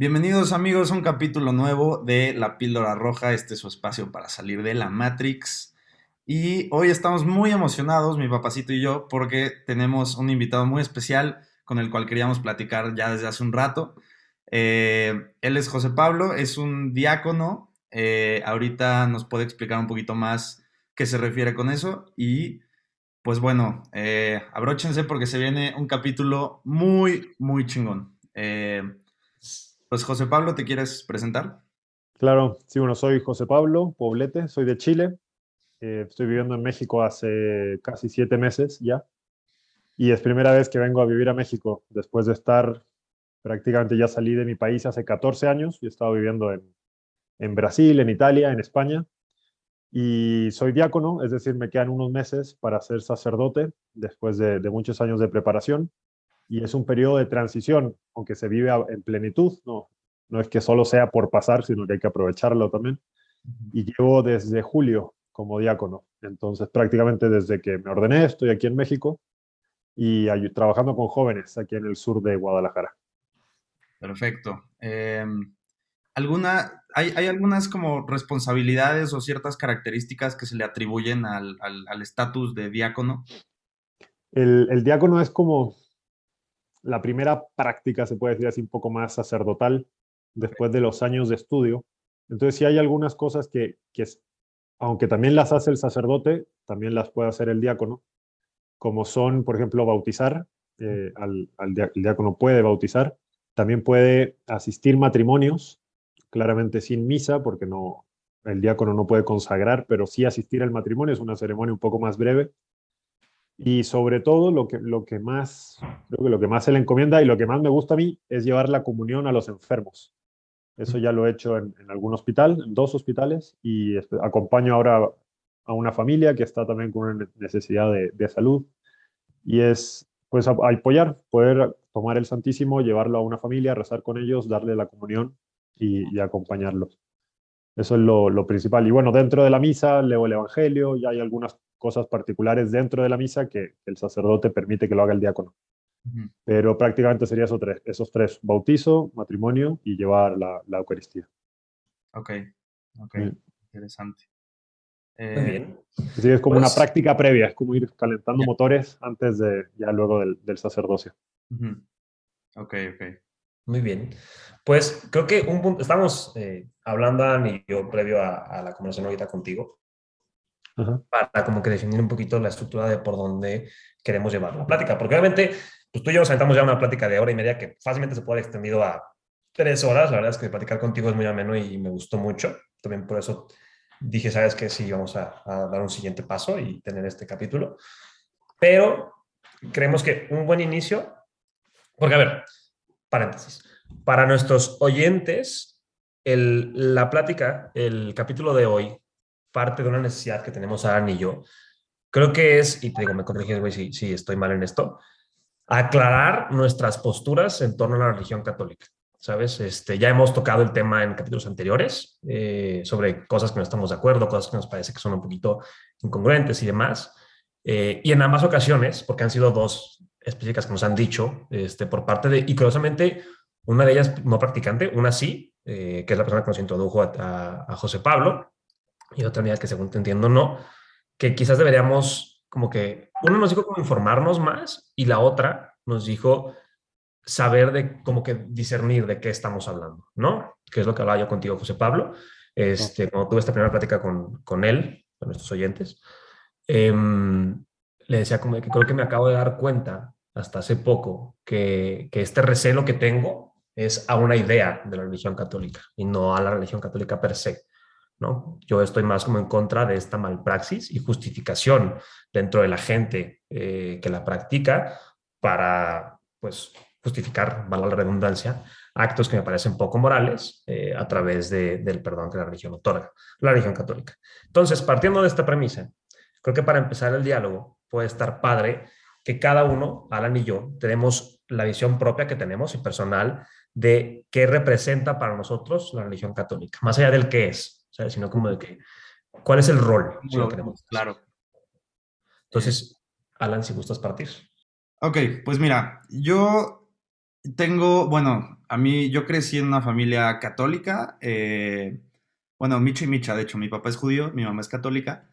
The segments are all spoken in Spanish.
Bienvenidos amigos a un capítulo nuevo de La Píldora Roja. Este es su espacio para salir de la Matrix. Y hoy estamos muy emocionados, mi papacito y yo, porque tenemos un invitado muy especial con el cual queríamos platicar ya desde hace un rato. Eh, él es José Pablo, es un diácono. Eh, ahorita nos puede explicar un poquito más qué se refiere con eso. Y pues bueno, eh, abróchense porque se viene un capítulo muy, muy chingón. Pues José Pablo, ¿te quieres presentar? Claro, sí, bueno, soy José Pablo Poblete, soy de Chile, eh, estoy viviendo en México hace casi siete meses ya, y es primera vez que vengo a vivir a México después de estar, prácticamente ya salí de mi país hace 14 años y he estado viviendo en, Brasil, en Italia, en España, y soy diácono, es decir, me quedan unos meses para ser sacerdote después de, de muchos años de preparación y es un periodo de transición, aunque se vive en plenitud, no, no es que solo sea por pasar, sino que hay que aprovecharlo también. Y llevo desde julio como diácono, entonces prácticamente desde que me ordené estoy aquí en México y trabajando con jóvenes aquí en el sur de Guadalajara. Perfecto. Em, ¿alguna, hay, hay, algunas como responsabilidades o ciertas características que se le atribuyen al estatus al, de diácono? El, el, diácono es como la primera práctica, se puede decir así, un poco más sacerdotal, después de los años de estudio. Entonces, sí hay algunas cosas que, que aunque también las hace el sacerdote, también las puede hacer el diácono, como son, por ejemplo, bautizar, eh, al, al, el diácono puede bautizar, también puede asistir matrimonios, claramente sin misa, porque no, el diácono no puede consagrar, pero sí asistir al matrimonio, es una ceremonia un poco más breve, y sobre todo lo que, lo que más, creo que lo que más se le encomienda y lo que más me gusta a mí es llevar la comunión a los enfermos. Eso ya lo he hecho en, algún hospital, en dos hospitales, y acompaño ahora a una familia que está también con una necesidad de, de salud. Y es, pues, a, a apoyar, poder tomar el Santísimo, llevarlo a una familia, rezar con ellos, darle la comunión y, y acompañarlos. Eso es lo, lo, principal. Y bueno, dentro de la misa leo el Evangelio, ya hay algunas cosas particulares dentro de la misa que el sacerdote permite que lo haga el diácono. Uh -huh. Pero prácticamente sería esos tres, esos tres, bautizo, matrimonio y llevar la, la Eucaristía. Ok, ok, sí. interesante. Eh, bien. Sí, es como pues, una práctica previa, es como ir calentando yeah. motores antes de, ya luego del, del sacerdocio. Uh -huh. Ok, ok. Muy bien. Pues creo que un punto, estamos eh, hablando, Ani y yo, previo a, a la conversación ahorita contigo, para como que definir un poquito la estructura de por dónde queremos llevar la plática. Porque obviamente, pues tú y yo nos sentamos ya una plática de hora y media que fácilmente se puede haber extendido a tres horas. La verdad es que platicar contigo es muy ameno y me gustó mucho. También por eso dije, sabes que sí, vamos a, dar un siguiente paso y tener este capítulo. Pero creemos que un buen inicio, porque a ver, paréntesis, para nuestros oyentes, el, la plática, el capítulo de hoy parte de una necesidad que tenemos Aran y yo, creo que es, y te digo, me corriges, güey, si, estoy mal en esto, aclarar nuestras posturas en torno a la religión católica. ¿Sabes? Este, ya hemos tocado el tema en capítulos anteriores eh, sobre cosas que no estamos de acuerdo, cosas que nos parece que son un poquito incongruentes y demás. Eh, y en ambas ocasiones, porque han sido dos específicas que nos han dicho este, por parte de, y curiosamente, una de ellas no practicante, una sí, eh, que es la persona que nos introdujo a José Pablo, y otra unidad que según te entiendo no, que quizás deberíamos como que, uno nos dijo como informarnos más y la otra nos dijo saber de como que discernir de qué estamos hablando, ¿no? Que es lo que hablaba yo contigo, José Pablo, este, cuando tuve esta primera plática con, con él, con nuestros oyentes, eh, le decía como que creo que me acabo de dar cuenta hasta hace poco que, que este recelo que tengo es a una idea de la religión católica y no a la religión católica per se. Yo estoy más como en contra de esta malpraxis y justificación dentro de la gente eh, que la practica para, pues, justificar, valga la redundancia, actos que me parecen poco morales eh, a través de, del perdón que la religión otorga, la religión católica. Entonces, partiendo de esta premisa, creo que para empezar el diálogo puede estar padre que cada uno, Alan y yo, tenemos la visión propia que tenemos y personal de qué representa para nosotros la religión católica, más allá del qué es, ¿sabes? Sino como de que, ¿cuál es el rol? Si lo queremos claro. Entonces, Alan, si gustas partir. Ok, pues mira, yo Tengo, bueno, a mí yo crecí en una familia católica, eh, bueno, Micha y Micha, de hecho, mi papá es judío, mi mamá es católica,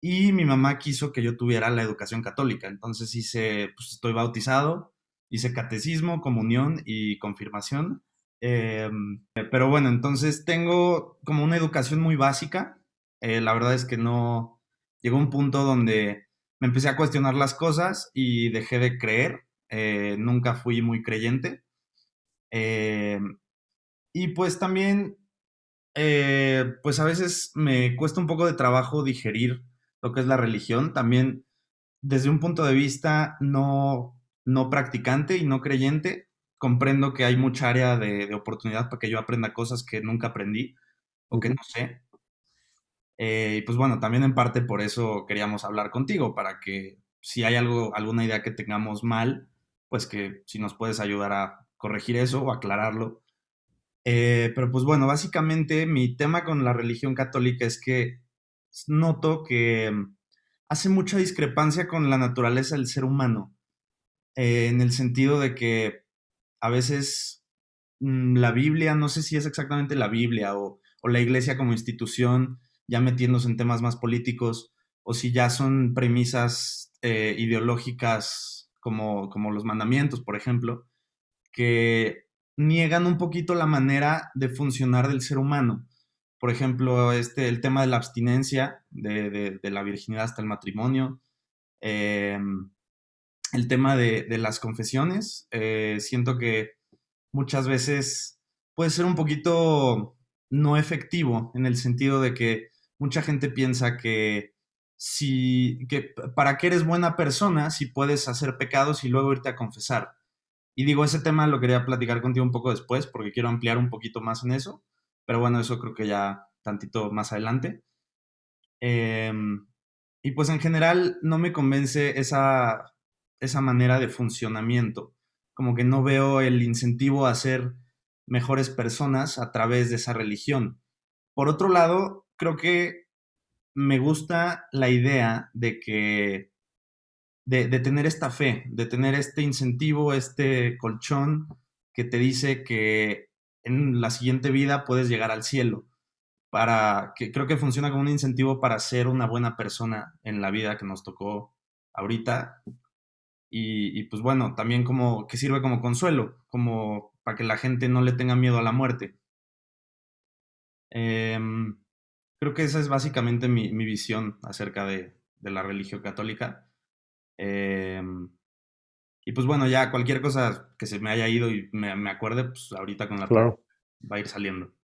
y mi mamá quiso que yo tuviera la educación católica, entonces hice, pues estoy bautizado, hice catecismo, comunión y confirmación, eh, pero bueno, entonces tengo como una educación muy básica, eh, la verdad es que no, llegó un punto donde me empecé a cuestionar las cosas y dejé de creer, eh, nunca fui muy creyente. Y pues también, pues a veces me cuesta un poco de trabajo digerir lo que es la religión, también desde un punto de vista no, no practicante y no creyente, comprendo que hay mucha área de, de oportunidad para que yo aprenda cosas que nunca aprendí o que no sé. y pues bueno, también en parte por eso queríamos hablar contigo, para que si hay algo, alguna idea que tengamos mal, pues que si nos puedes ayudar a corregir eso o aclararlo. Eh, pero pues bueno, básicamente mi tema con la religión católica es que noto que hace mucha discrepancia con la naturaleza del ser humano, eh, en el sentido de que a veces mm, la Biblia, no sé si es exactamente la Biblia o, la iglesia como institución, ya metiéndose en temas más políticos, o si ya son premisas eh, ideológicas como, los mandamientos, por ejemplo, que niegan un poquito la manera de funcionar del ser humano. Por ejemplo, este, el tema de la abstinencia, de, la virginidad hasta el matrimonio, eh, el tema de, las confesiones, eh, siento que muchas veces puede ser un poquito no efectivo en el sentido de que mucha gente piensa que si, que, ¿para qué eres buena persona si puedes hacer pecados y luego irte a confesar? Y digo, ese tema lo quería platicar contigo un poco después porque quiero ampliar un poquito más en eso, pero bueno, eso creo que ya tantito más adelante. Em, y pues en general no me convence esa, esa manera de funcionamiento, como que no veo el incentivo a ser mejores personas a través de esa religión. Por otro lado, creo que me gusta la idea de que, de, tener esta fe, de tener este incentivo, este colchón que te dice que en la siguiente vida puedes llegar al cielo. Para que creo que funciona como un incentivo para ser una buena persona en la vida que nos tocó ahorita. Y, pues bueno, también como que sirve como consuelo, como para que la gente no le tenga miedo a la muerte. Em, Creo que esa es básicamente mi, visión acerca de, la religión católica. Em, y pues bueno, ya cualquier cosa que se me haya ido y me, acuerde, pues ahorita con la claro. va a ir saliendo.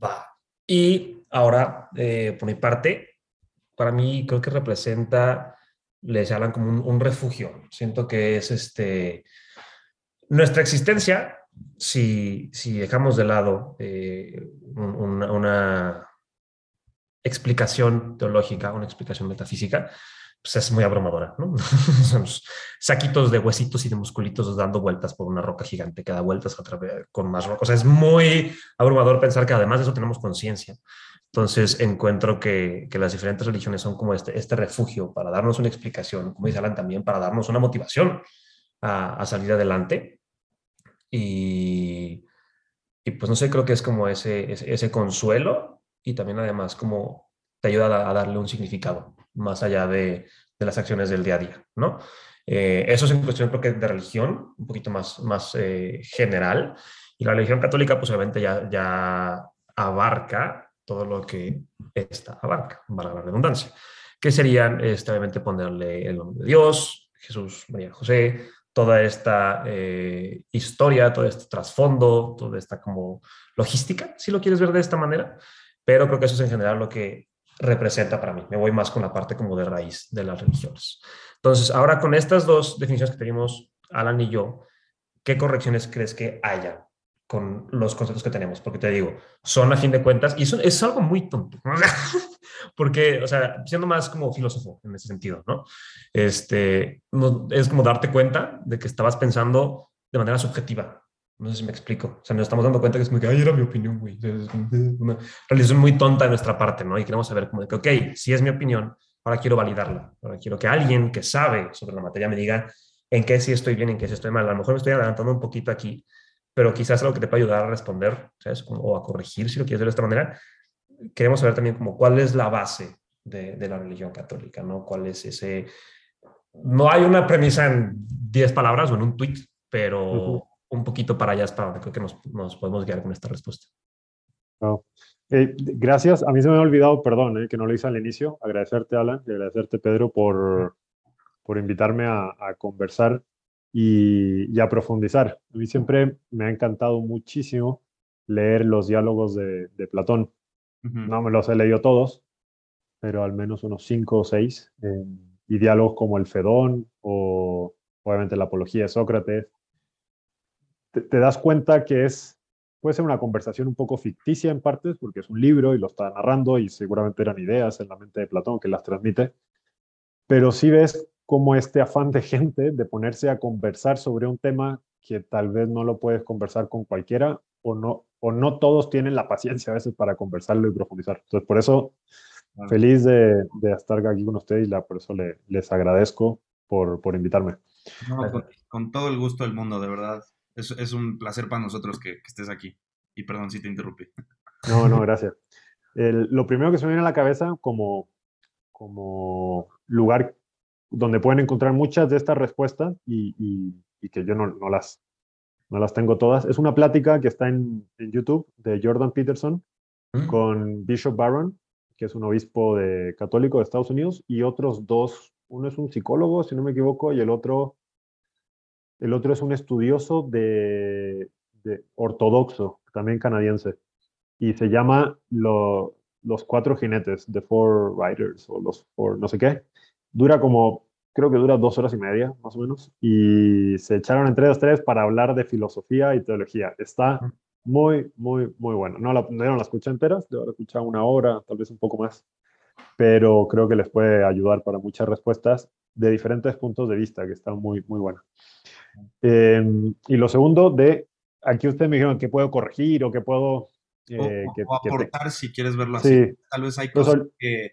Va. Y ahora, eh, por mi parte, para mí creo que representa, les hablan como un, refugio. Siento que es este nuestra existencia, si, si dejamos de lado eh, una, explicación teológica, una explicación metafísica, pues es muy abrumadora, ¿no? Son saquitos de huesitos y de musculitos dando vueltas por una roca gigante que da vueltas otra vez con más rocas. O sea, es muy abrumador pensar que además de eso tenemos conciencia. Entonces encuentro que, que, las diferentes religiones son como este, este refugio para darnos una explicación, como dice Alan también, para darnos una motivación a, a salir adelante. Y, y, pues no sé, creo que es como ese, ese, ese consuelo y también además como te ayuda a, darle un significado más allá de, de, las acciones del día a día, ¿no? Eh, eso es en cuestión creo que de religión, un poquito más, más eh, general. Y la religión católica pues obviamente ya, ya abarca todo lo que esta abarca, para la redundancia, que serían este, obviamente ponerle el nombre de Dios, Jesús, María José, toda esta eh, historia, todo este trasfondo, toda esta como logística, si lo quieres ver de esta manera, pero creo que eso es en general lo que representa para mí. Me voy más con la parte como de raíz de las religiones. Entonces, ahora con estas dos definiciones que tenemos, Alan y yo, ¿qué correcciones crees que haya con los conceptos que tenemos? Porque te digo, son a fin de cuentas, y eso es algo muy tonto, porque, o sea, siendo más como filósofo en ese sentido, ¿no? Este, es como darte cuenta de que estabas pensando de manera subjetiva, no sé si me explico. O sea, nos estamos dando cuenta que es como que, ay, era mi opinión, güey. Una muy tonta de nuestra parte, ¿no? Y queremos saber como que, ok, si es mi opinión, ahora quiero validarla. Ahora quiero que alguien que sabe sobre la materia me diga, en qué sí estoy bien, en qué sí estoy mal. A lo mejor me estoy adelantando un poquito aquí, pero quizás algo que te pueda ayudar a responder, ¿sabes? o a corregir, si lo quieres ver de esta manera. Queremos saber también como cuál es la base de, de la religión católica, ¿no? ¿Cuál es ese... No hay una premisa en 10 palabras o en un tweet, pero un poquito para allá es para donde creo que nos, nos podemos guiar con esta respuesta. Eh, gracias. A mí se me ha olvidado, perdón, eh, que no lo hice al inicio. Agradecerte, Alan, y agradecerte, Pedro, por, por invitarme a, a conversar y, y, a profundizar. A mí siempre me ha encantado muchísimo leer los diálogos de, de Platón. Uh -huh. No me los he leído todos, pero al menos unos cinco o seis. Eh, y diálogos como el Fedón o obviamente la apología de Sócrates. Te, te das cuenta que es puede ser una conversación un poco ficticia en partes, porque es un libro y lo está narrando y seguramente eran ideas en la mente de Platón que las transmite, pero sí ves como este afán de gente de ponerse a conversar sobre un tema que tal vez no lo puedes conversar con cualquiera o no, o no todos tienen la paciencia a veces para conversarlo y profundizar. Entonces, por eso, bueno. feliz de, de, estar aquí con ustedes y la, por eso le, les agradezco por, por invitarme. No, con, con todo el gusto del mundo, de verdad es, es un placer para nosotros que, que, estés aquí. Y perdón si te interrumpí. No, no, gracias. El, lo primero que se me viene a la cabeza como, como lugar donde pueden encontrar muchas de estas respuestas y, y, y que yo no, no, las, no las tengo todas, es una plática que está en, en YouTube de Jordan Peterson ¿Mm? con Bishop Barron, que es un obispo de, católico de Estados Unidos, y otros dos, uno es un psicólogo, si no me equivoco, y el otro el otro es un estudioso de, de ortodoxo, también canadiense, y se llama lo, Los Cuatro Jinetes, The Four Riders, o los Four, no sé qué. Dura como, creo que dura dos horas y media, más o menos, y se echaron entre los tres para hablar de filosofía y teología. Está muy, muy, muy bueno. No la, no la escuché entera, debo escuchar una hora, tal vez un poco más, pero creo que les puede ayudar para muchas respuestas de diferentes puntos de vista, que está muy, muy buena. Eh, y lo segundo, de aquí ustedes me dijeron que puedo corregir o que puedo... Eh, o, que, o, aportar, que te... si quieres verlo así. Sí. Tal vez hay cosas Entonces, que,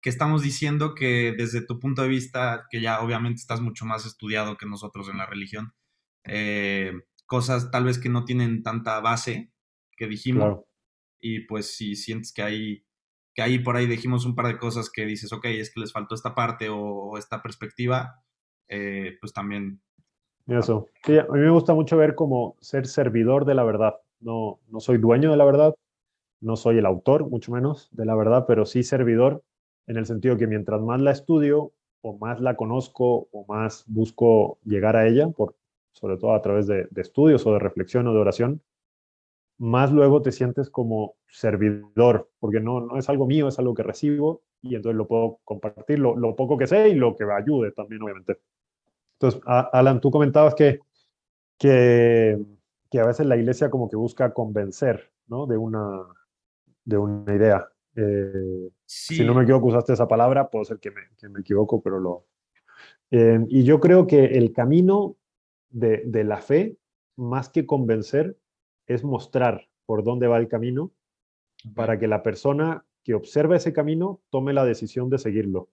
que, estamos diciendo que desde tu punto de vista, que ya obviamente estás mucho más estudiado que nosotros en la religión, eh, cosas tal vez que no tienen tanta base que dijimos. Claro. Y pues si sientes que hay, que ahí por ahí dijimos un par de cosas que dices, ok, es que les faltó esta parte o, esta perspectiva, eh, pues también eso. Sí, a mí me gusta mucho ver como ser servidor de la verdad. No, no soy dueño de la verdad, no soy el autor, mucho menos, de la verdad, pero sí servidor en el sentido que mientras más la estudio o más la conozco o más busco llegar a ella, por, sobre todo a través de, estudios o de reflexión o de oración, más luego te sientes como servidor, porque no, no es algo mío, es algo que recibo y entonces lo puedo compartir, lo, lo poco que sé y lo que me ayude también, obviamente. Entonces, Alan, tú comentabas que, que, que, a veces la iglesia como que busca convencer, ¿no? De una, de una idea. Eh, sí. Si no me equivoco, usaste esa palabra, puedo ser que me, que me equivoco, pero lo... Eh, y yo creo que el camino de, de, la fe, más que convencer, es mostrar por dónde va el camino para que la persona que observa ese camino tome la decisión de seguirlo.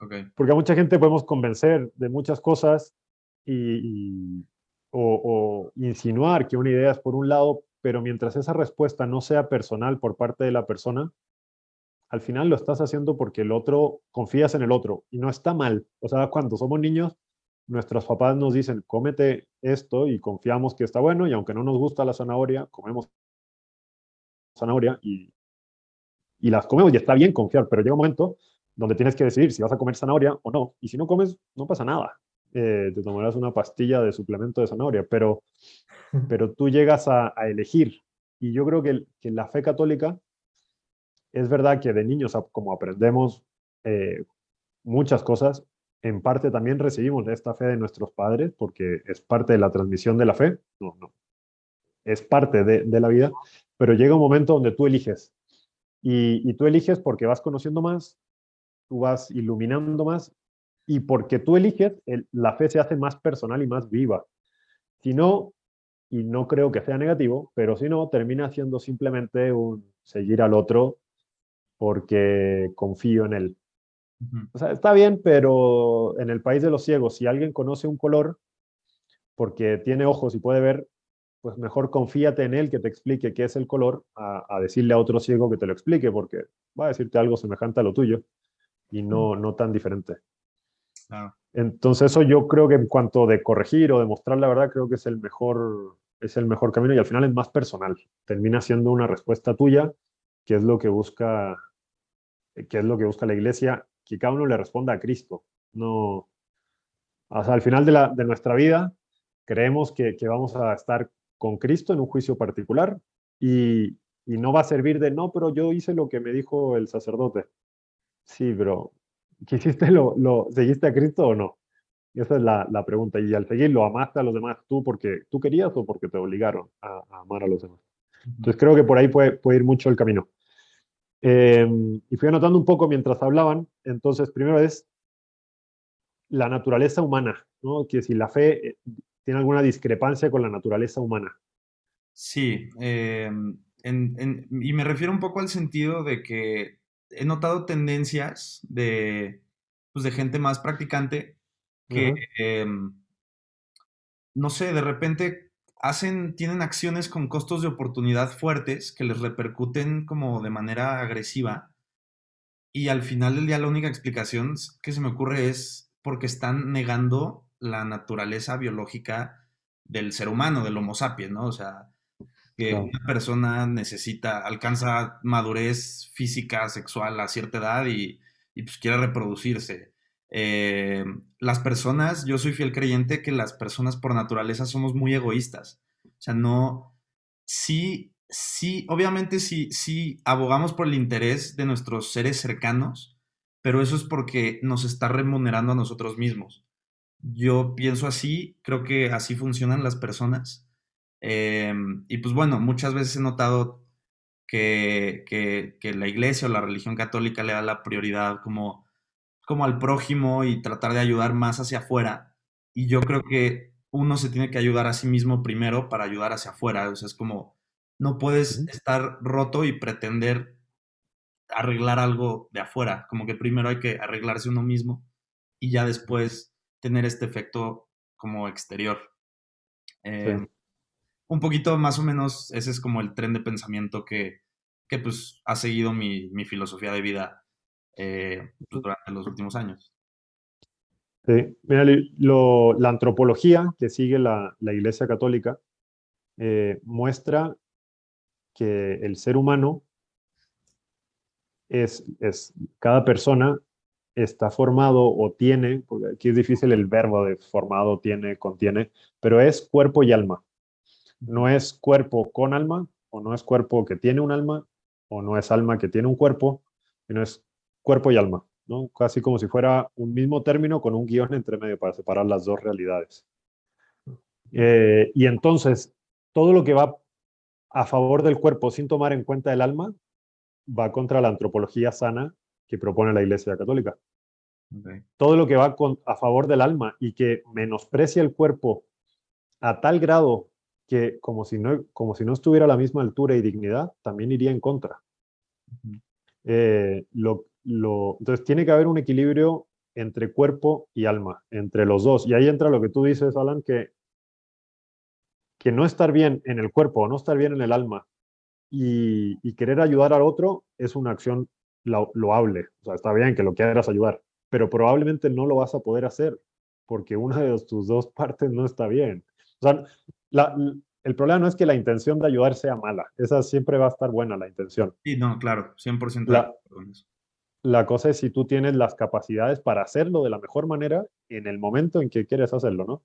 Okay. Porque a mucha gente podemos convencer de muchas cosas y, y o, o, insinuar que una idea es por un lado, pero mientras esa respuesta no sea personal por parte de la persona, al final lo estás haciendo porque el otro, confías en el otro y no está mal. O sea, cuando somos niños, nuestros papás nos dicen, cómete esto y confiamos que está bueno y aunque no nos gusta la zanahoria, comemos zanahoria y, y las comemos y está bien confiar, pero llega un momento donde tienes que decidir si vas a comer zanahoria o no. Y si no comes, no pasa nada. Eh, te tomarás una pastilla de suplemento de zanahoria, pero, pero tú llegas a, a elegir. Y yo creo que, que, la fe católica es verdad que de niños, como aprendemos eh, muchas cosas, en parte también recibimos esta fe de nuestros padres, porque es parte de la transmisión de la fe. No, no. Es parte de, de la vida, pero llega un momento donde tú eliges. Y, y tú eliges porque vas conociendo más, tú vas iluminando más y porque tú eliges, el, la fe se hace más personal y más viva. Si no, y no creo que sea negativo, pero si no, termina siendo simplemente un seguir al otro porque confío en él. O sea, está bien, pero en el país de los ciegos, si alguien conoce un color porque tiene ojos y puede ver, pues mejor confíate en él que te explique qué es el color a, decirle a otro ciego que te lo explique, porque va a decirte algo semejante a lo tuyo y no, no tan diferente. Entonces eso yo creo que en cuanto de corregir o demostrar la verdad, creo que es el mejor, es el mejor camino y al final es más personal. Termina siendo una respuesta tuya, que es lo que busca, que es lo que busca la iglesia, que cada uno le responda a Cristo. No, o sea, al final de, nuestra vida creemos que, que, vamos a estar con Cristo en un juicio particular y, y no va a servir de, no, pero yo hice lo que me dijo el sacerdote. Sí, pero ¿quisiste lo, lo, seguiste a Cristo o no? esa es la, la, pregunta. Y al seguirlo, ¿amaste a los demás tú porque tú querías o porque te obligaron a, amar a los demás? Entonces creo que por ahí puede, puede ir mucho el camino. Em, y fui anotando un poco mientras hablaban. Entonces, primero es la naturaleza humana, ¿no? Que si la fe eh, tiene alguna discrepancia con la naturaleza humana. Sí, em, y me refiero un poco al sentido de que he notado tendencias de, pues, de gente más practicante que, em, no sé, de repente hacen, tienen acciones con costos de oportunidad fuertes que les repercuten como de manera agresiva. Y al final del día la única explicación que se me ocurre es porque están negando la naturaleza biológica del ser humano, del Homo sapiens, ¿no? O sea, que una persona necesita, alcanza madurez física, sexual a cierta edad y, pues quiere reproducirse. Eh, las personas, yo soy fiel creyente que las personas por naturaleza somos muy egoístas. O sea, no, sí, sí, obviamente sí, sí abogamos por el interés de nuestros seres cercanos, pero eso es porque nos está remunerando a nosotros mismos. Yo pienso así, creo que así funcionan las personas Em, y pues bueno, muchas veces he notado que, que, la iglesia o la religión católica le da la prioridad como, como al prójimo y tratar de ayudar más hacia afuera. Y yo creo que uno se tiene que ayudar a sí mismo primero para ayudar hacia afuera. O sea, es como, no puedes estar roto y pretender arreglar algo de afuera. Como que primero hay que arreglarse uno mismo y ya después tener este efecto como exterior. Em, un poquito más o menos ese es como el tren de pensamiento que, que pues ha seguido mi, mi filosofía de vida eh, pues, durante los últimos años. Sí, mira, la antropología que sigue la, la Iglesia Católica eh, muestra que el ser humano es, es, cada persona está formado o tiene, porque aquí es difícil el verbo de formado, tiene, contiene, pero es cuerpo y alma no es cuerpo con alma, o no es cuerpo que tiene un alma, o no es alma que tiene un cuerpo, sino es cuerpo y alma, ¿no? Casi como si fuera un mismo término con un guion entre medio para separar las dos realidades. Eh, y entonces, todo lo que va a favor del cuerpo sin tomar en cuenta el alma, va contra la antropología sana que propone la Iglesia Católica. Todo lo que va a favor del alma y que menosprecia el cuerpo a tal grado que como si no, como si no estuviera a la misma altura y dignidad, también iría en contra. Eh, lo, lo, entonces tiene que haber un equilibrio entre cuerpo y alma, entre los dos. Y ahí entra lo que tú dices, Alan, que, que no estar bien en el cuerpo o no estar bien en el alma y, y querer ayudar al otro es una acción loable. O sea, está bien que lo quieras ayudar, pero probablemente no lo vas a poder hacer porque una de tus dos partes no está bien. O sea, el problema no es que la intención de ayudar sea mala, esa siempre va a estar buena la intención. Sí, no, claro, 100% la, la cosa es si tú tienes las capacidades para hacerlo de la mejor manera en el momento en que quieres hacerlo, ¿no?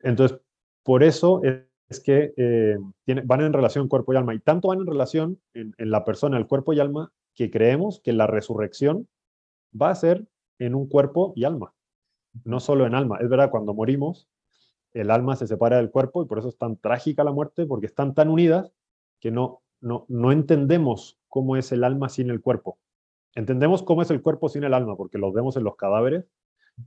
Entonces, por eso es que eh, van en relación cuerpo y alma, y tanto van en relación en, en la persona, el cuerpo y alma, que creemos que la resurrección va a ser en un cuerpo y alma, no solo en alma. Es verdad, cuando morimos, el alma se separa del cuerpo y por eso es tan trágica la muerte, porque están tan unidas que no, no, no entendemos cómo es el alma sin el cuerpo. Entendemos cómo es el cuerpo sin el alma, porque los vemos en los cadáveres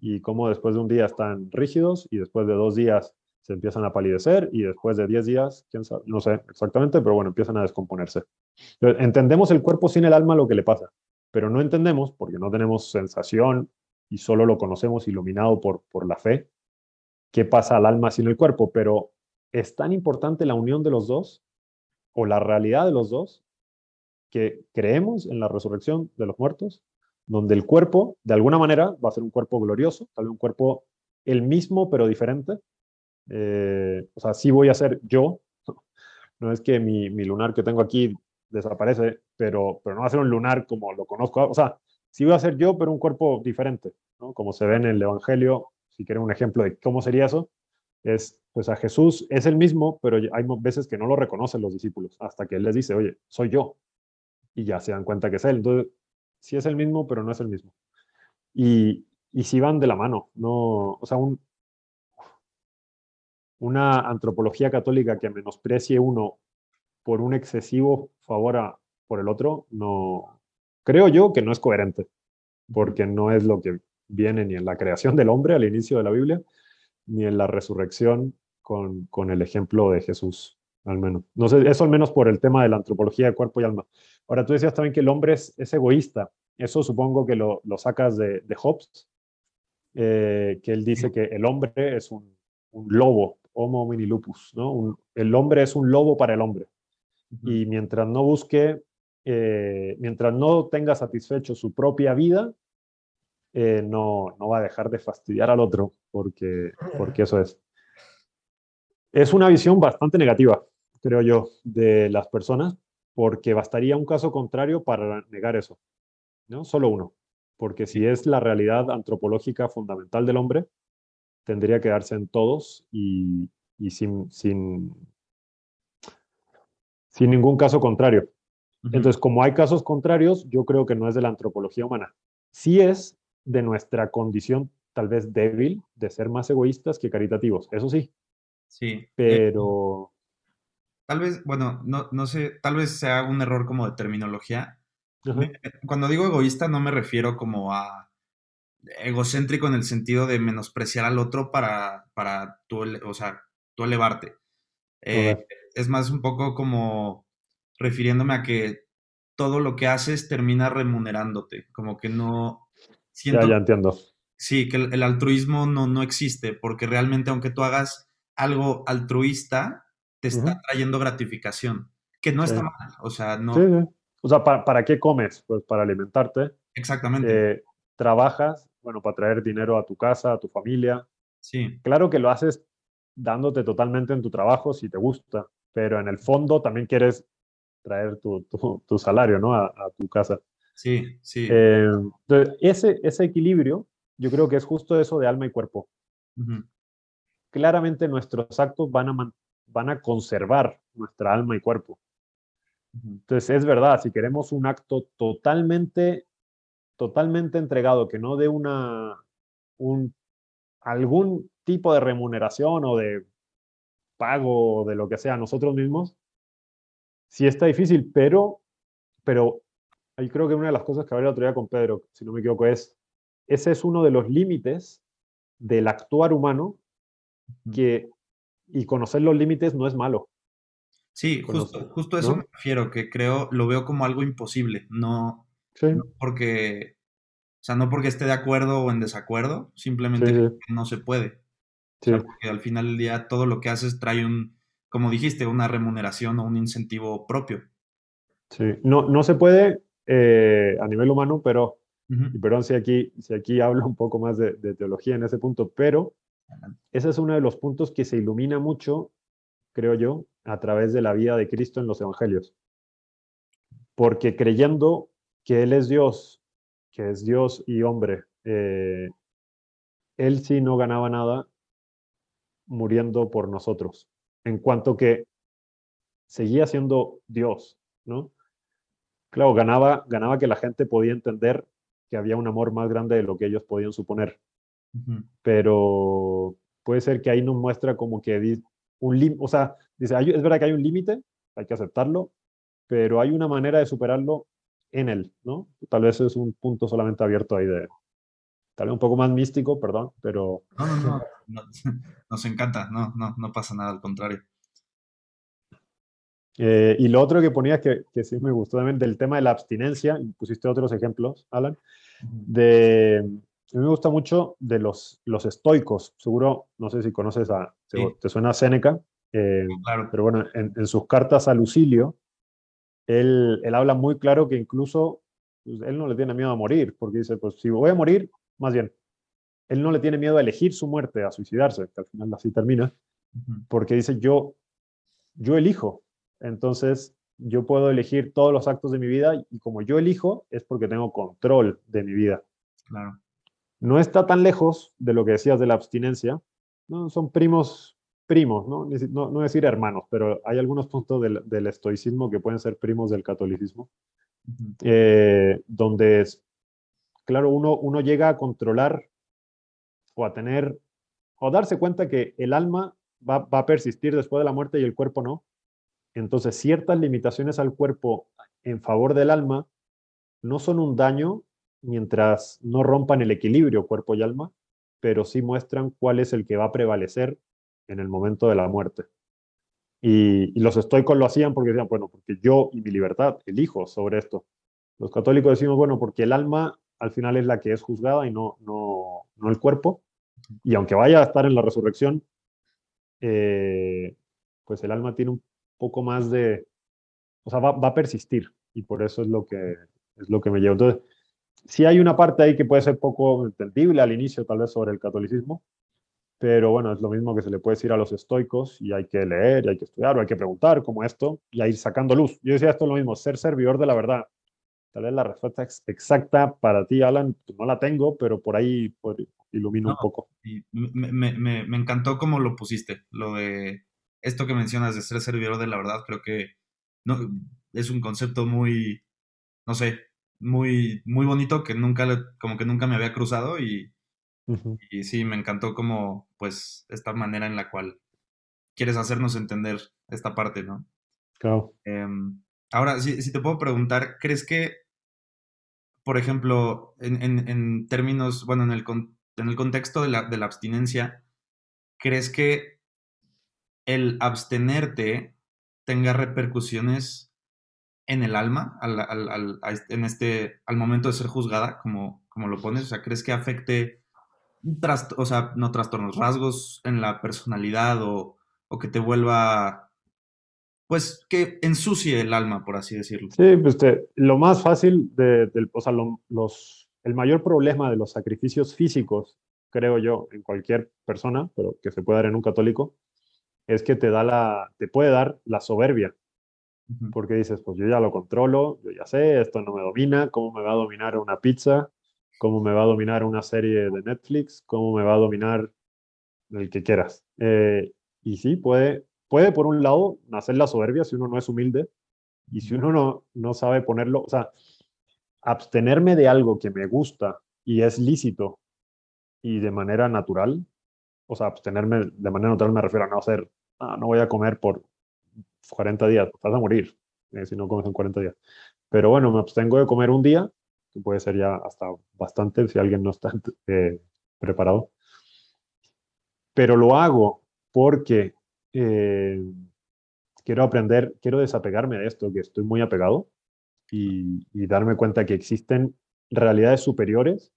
y cómo después de un día están rígidos y después de dos días se empiezan a palidecer y después de diez días, quién sabe, no sé exactamente, pero bueno, empiezan a descomponerse. entendemos el cuerpo sin el alma lo que le pasa, pero no entendemos, porque no tenemos sensación y solo lo conocemos iluminado por, por la fe, qué pasa al alma sin el cuerpo, pero es tan importante la unión de los dos o la realidad de los dos que creemos en la resurrección de los muertos, donde el cuerpo, de alguna manera, va a ser un cuerpo glorioso, tal vez un cuerpo el mismo pero diferente. Eh, o sea, sí voy a ser yo, no es que mi, lunar que tengo aquí desaparece, pero, pero no va a ser un lunar como lo conozco, o sea, sí voy a ser yo, pero un cuerpo diferente, como se ve en el Evangelio, si quieren un ejemplo de cómo sería eso, es, pues a Jesús es el mismo, pero hay veces que no lo reconocen los discípulos, hasta que Él les dice, oye, soy yo, y ya se dan cuenta que es Él. Entonces, sí es el mismo, pero no es el mismo. Y, y sí van de la mano, no, o sea, un, una antropología católica que menosprecie uno por un excesivo favor por el otro, no, creo yo que no es coherente, porque no es lo que viene ni en la creación del hombre al inicio de la Biblia, ni en la resurrección con, con el ejemplo de Jesús, al menos. No sé, eso al menos por el tema de la antropología de cuerpo y alma. Ahora, tú decías también que el hombre es, egoísta. Eso supongo que lo, lo sacas de, de Hobbes, eh, que él dice que el hombre es un, un lobo, homo homini lupus, ¿no? el hombre es un lobo para el hombre. Y mientras no busque, eh, mientras no tenga satisfecho su propia vida, eh, no, no va a dejar de fastidiar al otro, porque, porque eso es. Es una visión bastante negativa, creo yo, de las personas, porque bastaría un caso contrario para negar eso, ¿no? Solo uno, porque si es la realidad antropológica fundamental del hombre, tendría que darse en todos y, y sin, sin, sin ningún caso contrario. Entonces, como hay casos contrarios, yo creo que no es de la antropología humana. Sí es de nuestra condición tal vez débil de ser más egoístas que caritativos, eso sí. Sí. Eh, Pero... tal vez, bueno, no, no sé, tal vez sea un error como de terminología. Cuando digo egoísta no me refiero como a egocéntrico en el sentido de menospreciar al otro para, para tú, o sea, tú elevarte. Eh, es más un poco como refiriéndome a que todo lo que haces termina remunerándote, como que no... Siento, ya, entiendo. Sí, que el, altruismo no, no existe, porque realmente aunque tú hagas algo altruista, te está trayendo gratificación, que no está mal, o sea, no... O sea, ¿para, qué comes? Pues para alimentarte. Exactamente. Eh, trabajas, bueno, para traer dinero a tu casa, a tu familia. Sí. Claro que lo haces dándote totalmente en tu trabajo si te gusta, pero en el fondo también quieres traer tu, tu, salario, ¿no? A, tu casa. Sí, sí. Eh, entonces, ese, ese equilibrio, yo creo que es justo eso de alma y cuerpo. Claramente nuestros actos van a, van a conservar nuestra alma y cuerpo. Entonces, es verdad, si queremos un acto totalmente, totalmente entregado, que no dé una, un, algún tipo de remuneración o de pago o de lo que sea a nosotros mismos, sí está difícil, pero, pero ahí creo que una de las cosas que hablé el otro día con Pedro, si no me equivoco, es, ese es uno de los límites del actuar humano que, y conocer los límites no es malo. Sí, justo, justo eso me refiero, que creo, lo veo como algo imposible, no, no porque, o sea, no porque esté de acuerdo o en desacuerdo, simplemente no se puede. Porque al final del día todo lo que haces trae un, como dijiste, una remuneración o un incentivo propio. Sí, no, no se puede eh, a nivel humano, pero, y perdón si aquí, si aquí hablo un poco más de, teología en ese punto, pero ese es uno de los puntos que se ilumina mucho, creo yo, a través de la vida de Cristo en los evangelios. Porque creyendo que Él es Dios, que es Dios y hombre, eh, Él sí no ganaba nada muriendo por nosotros, en cuanto que seguía siendo Dios, ¿no? Claro, ganaba, ganaba que la gente podía entender que había un amor más grande de lo que ellos podían suponer. Pero puede ser que ahí nos muestra como que un o sea, dice, es verdad que hay un límite, hay que aceptarlo, pero hay una manera de superarlo en él, ¿no? Tal vez es un punto solamente abierto ahí de, tal vez un poco más místico, perdón, pero... No, no, no, nos encanta, no, no, no pasa nada, al contrario. Eh, y lo otro que ponías que, que, sí me gustó también del tema de la abstinencia, y pusiste otros ejemplos, Alan, de, a mí me gusta mucho de los, los estoicos. Seguro, no sé si conoces a, te, suena a Séneca, eh, claro. pero bueno, en, en, sus cartas a Lucilio, él, él habla muy claro que incluso pues, él no le tiene miedo a morir, porque dice, pues si voy a morir, más bien, él no le tiene miedo a elegir su muerte, a suicidarse, que al final así termina, porque dice, yo, yo elijo, entonces yo puedo elegir todos los actos de mi vida y como yo elijo es porque tengo control de mi vida. Claro. No está tan lejos de lo que decías de la abstinencia, ¿no? son primos, primos, ¿no? No, no decir hermanos, pero hay algunos puntos del, del, estoicismo que pueden ser primos del catolicismo, eh, donde, es, claro, uno, uno llega a controlar o a tener, o darse cuenta que el alma va, va a persistir después de la muerte y el cuerpo no. Entonces, ciertas limitaciones al cuerpo en favor del alma no son un daño mientras no rompan el equilibrio cuerpo y alma, pero sí muestran cuál es el que va a prevalecer en el momento de la muerte. Y, los estoicos lo hacían porque decían, bueno, porque yo y mi libertad elijo sobre esto. Los católicos decimos, bueno, porque el alma al final es la que es juzgada y no, no, no el cuerpo. Y aunque vaya a estar en la resurrección, eh, pues el alma tiene un poco más de, o sea, va, va, a persistir y por eso es lo que, es lo que me lleva. Entonces, sí hay una parte ahí que puede ser poco entendible al inicio, tal vez sobre el catolicismo, pero bueno, es lo mismo que se le puede decir a los estoicos y hay que leer, y hay que estudiar, o hay que preguntar como esto y a ir sacando luz. Yo decía esto lo mismo, ser servidor de la verdad. Tal vez la respuesta exacta para ti, Alan, pues no la tengo, pero por ahí pues, ilumino un poco. Me, me, me, me, encantó cómo lo pusiste, lo de esto que mencionas de ser servidor de la verdad, creo que no, es un concepto muy, no sé, muy, muy bonito que nunca, como que nunca me había cruzado y, y sí, me encantó como, pues, esta manera en la cual quieres hacernos entender esta parte, ¿no? Claro. Em, ahora, si, si, te puedo preguntar, ¿crees que, por ejemplo, en, en, en términos, bueno, en el, en el contexto de la, de la abstinencia, ¿crees que el abstenerte tenga repercusiones en el alma al, al, al, en este, al momento de ser juzgada, como, como lo pones? O sea, ¿crees que afecte o sea, no trastornos, rasgos en la personalidad o, o que te vuelva, pues, que ensucie el alma, por así decirlo. Sí, pues lo más fácil, de, o sea, los, el mayor problema de los sacrificios físicos, creo yo, en cualquier persona, pero que se puede dar en un católico, es que te da la, te puede dar la soberbia. Porque dices, pues yo ya lo controlo, yo ya sé, esto no me domina, ¿cómo me va a dominar una pizza? cómo me va a dominar una serie de Netflix, cómo me va a dominar el que quieras. Eh, y sí, puede, puede por un lado nacer la soberbia si uno no es humilde y si uno no, no sabe ponerlo, o sea, abstenerme de algo que me gusta y es lícito y de manera natural, o sea, abstenerme de manera natural me refiero a no hacer, ah, no voy a comer por 40 días, vas a morir eh, si no comes en 40 días. Pero bueno, me abstengo de comer un día que puede ser ya hasta bastante si alguien no está eh, preparado. Pero lo hago porque eh, quiero aprender, quiero desapegarme de esto, que estoy muy apegado, y, y, darme cuenta que existen realidades superiores.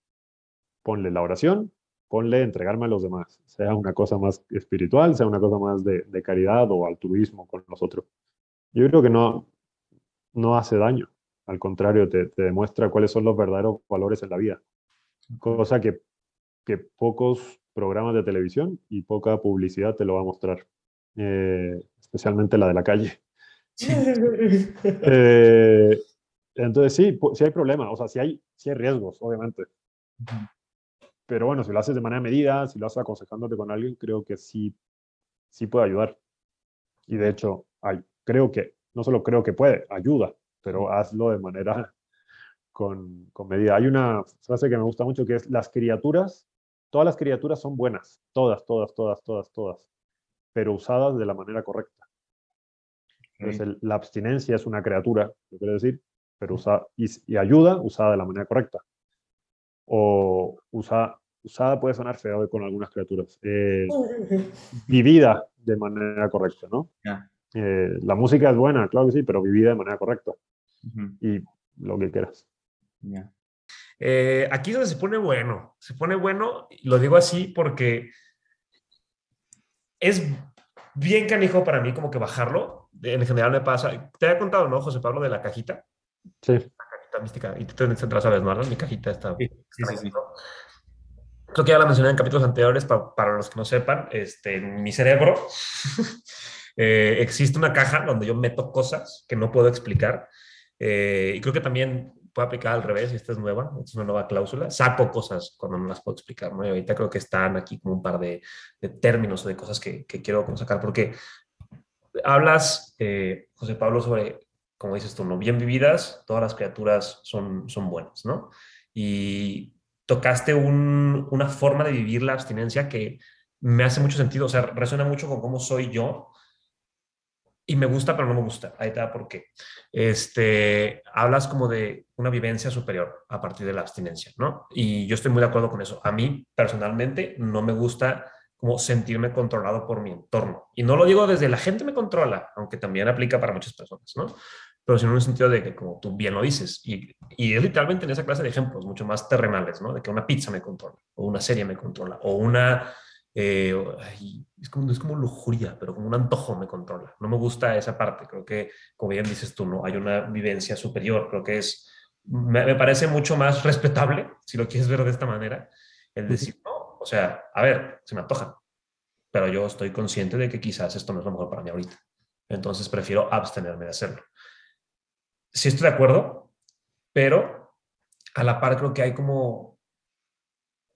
Ponle la oración, ponle entregarme a los demás, sea una cosa más espiritual, sea una cosa más de, de caridad o altruismo con nosotros. Yo creo que no, no hace daño. Al contrario, te, demuestra cuáles son los verdaderos valores en la vida. Cosa que, que, pocos programas de televisión y poca publicidad te lo va a mostrar. Eh, especialmente la de la calle. Eh, entonces sí, sí hay problemas, o sea, sí hay, sí hay riesgos, obviamente. Pero bueno, si lo haces de manera medida, si lo haces aconsejándote con alguien, creo que sí, sí puede ayudar. Y de hecho, hay, creo que, no solo creo que puede, ayuda pero hazlo de manera con, con, medida. Hay una frase que me gusta mucho que es, las criaturas, todas las criaturas son buenas, todas, todas, todas, todas, todas, pero usadas de la manera correcta. Entonces, la abstinencia es una criatura, lo quiero decir, pero usa, y, ayuda usada de la manera correcta. O usa, usada puede sonar feo con algunas criaturas. Eh, vivida de manera correcta, ¿no? Eh, la música es buena, claro que sí, pero vivida de manera correcta. Y lo que quieras. Eh, aquí es donde se pone bueno. Se pone bueno, lo digo así porque es bien canijo para mí como que bajarlo. En general me pasa. Te había contado, ¿no, José Pablo, de la cajita? Sí. Cajita mística. Y tú te entras a ¿no? Mi cajita está. Sí, sí, sí, Creo que ya la mencioné en capítulos anteriores, para, los que no sepan, este, en mi cerebro eh, existe una caja donde yo meto cosas que no puedo explicar. Eh, y creo que también puede aplicar al revés, esta es nueva, esta es una nueva cláusula. Saco cosas cuando no las puedo explicar, ¿no? Y ahorita creo que están aquí como un par de, términos o de cosas que, que, quiero sacar, porque hablas, eh, José Pablo, sobre, como dices tú, ¿no? Bien vividas, todas las criaturas son, son buenas, ¿no? Y tocaste una forma de vivir la abstinencia que me hace mucho sentido, o sea, resuena mucho con cómo soy yo y me gusta, pero no me gusta. Ahí está por qué. Este, hablas como de una vivencia superior a partir de la abstinencia, ¿no? Y yo estoy muy de acuerdo con eso. A mí, personalmente, no me gusta como sentirme controlado por mi entorno. Y no lo digo desde la gente me controla, aunque también aplica para muchas personas, ¿no? pero sino en un sentido de que, como tú bien lo dices, y, y, es literalmente en esa clase de ejemplos, mucho más terrenales, ¿no? De que una pizza me controla, o una serie me controla, o una... Eh, es, como, es como lujuria, pero como un antojo me controla. No me gusta esa parte. Creo que, como bien dices tú, ¿no? Hay una vivencia superior. Creo que es... Me, me parece mucho más respetable, si lo quieres ver de esta manera, el decir, no, o sea, a ver, se me antoja, pero yo estoy consciente de que quizás esto no es lo mejor para mí ahorita. Entonces prefiero abstenerme de hacerlo sí estoy de acuerdo, pero a la par creo que hay como,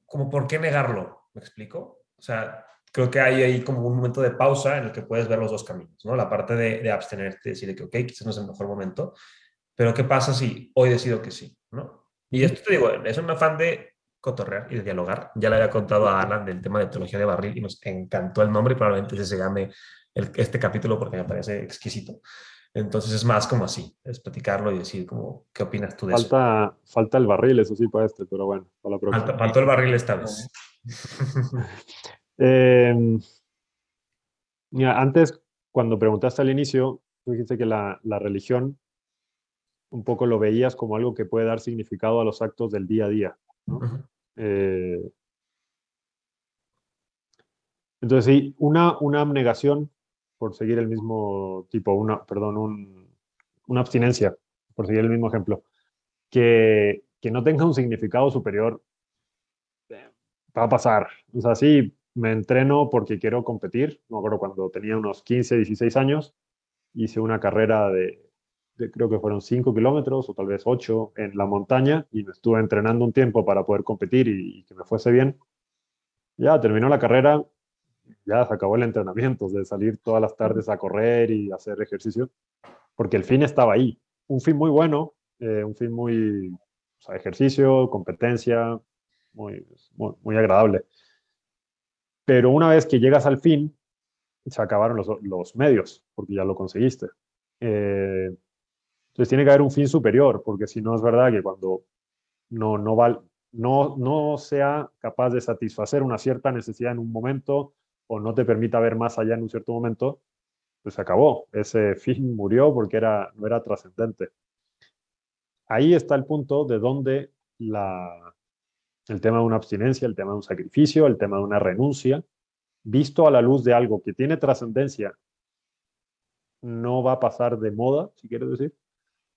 como por qué negarlo, ¿me explico? O sea, creo que hay ahí como un momento de pausa en el que puedes ver los dos caminos, ¿no? La parte de, de abstenerte, decir que, ok, quizás no es el mejor momento, pero ¿qué pasa si hoy decido que sí, ¿no? Y esto te digo, es un afán de cotorrear y de dialogar. Ya le había contado a Alan del tema de teología de barril y nos encantó el nombre y probablemente se llame este capítulo porque me parece exquisito. Entonces es más como así, es platicarlo y decir como, ¿qué opinas tú de falta, eso? Falta el barril, eso sí, para este, pero bueno, para la próxima. Falta, faltó el barril esta vez. eh, mira, antes, cuando preguntaste al inicio, tú dijiste que la, la, religión un poco lo veías como algo que puede dar significado a los actos del día a día. ¿No? eh, entonces, sí, una, una abnegación por seguir el mismo tipo, una, perdón, una abstinencia, por seguir el mismo ejemplo, que, que no tenga un significado superior, va a pasar. O sea, sí, me entreno porque quiero competir. No acuerdo cuando tenía unos 15, 16 años, hice una carrera de, creo que fueron 5 kilómetros o tal vez 8 en la montaña y me estuve entrenando un tiempo para poder competir y, y que me fuese bien. Ya terminó la carrera, ya se acabó el entrenamiento, de salir todas las tardes a correr y hacer ejercicio, porque el fin estaba ahí. Un fin muy bueno, eh, un fin muy, o sea, ejercicio, competencia, muy, muy, agradable. Pero una vez que llegas al fin, se acabaron los, los medios, porque ya lo conseguiste. Eh, entonces tiene que haber un fin superior, porque si no es verdad que cuando no, no, va, no, no sea capaz de satisfacer una cierta necesidad en un momento, o no te permita ver más allá en un cierto momento, pues acabó. Ese fin murió porque era, no era trascendente. Ahí está el punto de donde la, el tema de una abstinencia, el tema de un sacrificio, el tema de una renuncia, visto a la luz de algo que tiene trascendencia, no va a pasar de moda, si quieres decir,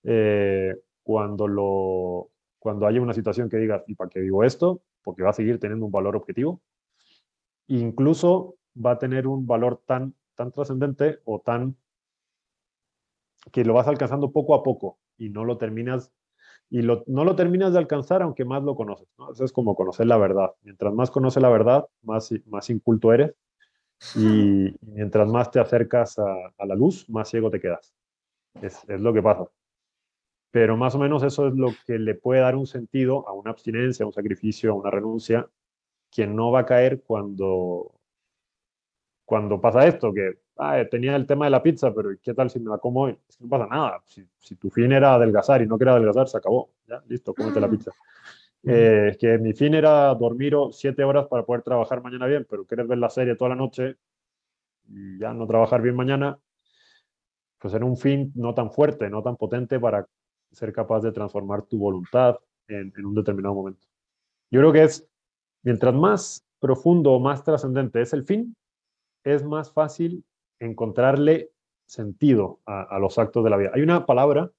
eh, cuando, lo, cuando haya una situación que digas, ¿y para qué digo esto? Porque va a seguir teniendo un valor objetivo. Incluso va a tener un valor tan, tan trascendente o tan que lo vas alcanzando poco a poco y no lo terminas y lo, no lo terminas de alcanzar aunque más lo conoces. ¿no? Eso es como conocer la verdad. Mientras más conoces la verdad, más, más inculto eres y, mientras más te acercas a, a, la luz, más ciego te quedas. Es, es lo que pasa. Pero más o menos eso es lo que le puede dar un sentido a una abstinencia, a un sacrificio, a una renuncia, que no va a caer cuando, cuando pasa esto, que tenía el tema de la pizza, pero ¿qué tal si me la como hoy? no pasa nada. Si, si, tu fin era adelgazar y no quería adelgazar, se acabó. Ya, listo, cómete la pizza. Eh, que mi fin era dormir siete horas para poder trabajar mañana bien, pero quieres ver la serie toda la noche y ya no trabajar bien mañana, pues era un fin no tan fuerte, no tan potente para ser capaz de transformar tu voluntad en, un determinado momento. Yo creo que es, mientras más profundo, más trascendente es el fin, es más fácil encontrarle sentido a, los actos de la vida. Hay una palabra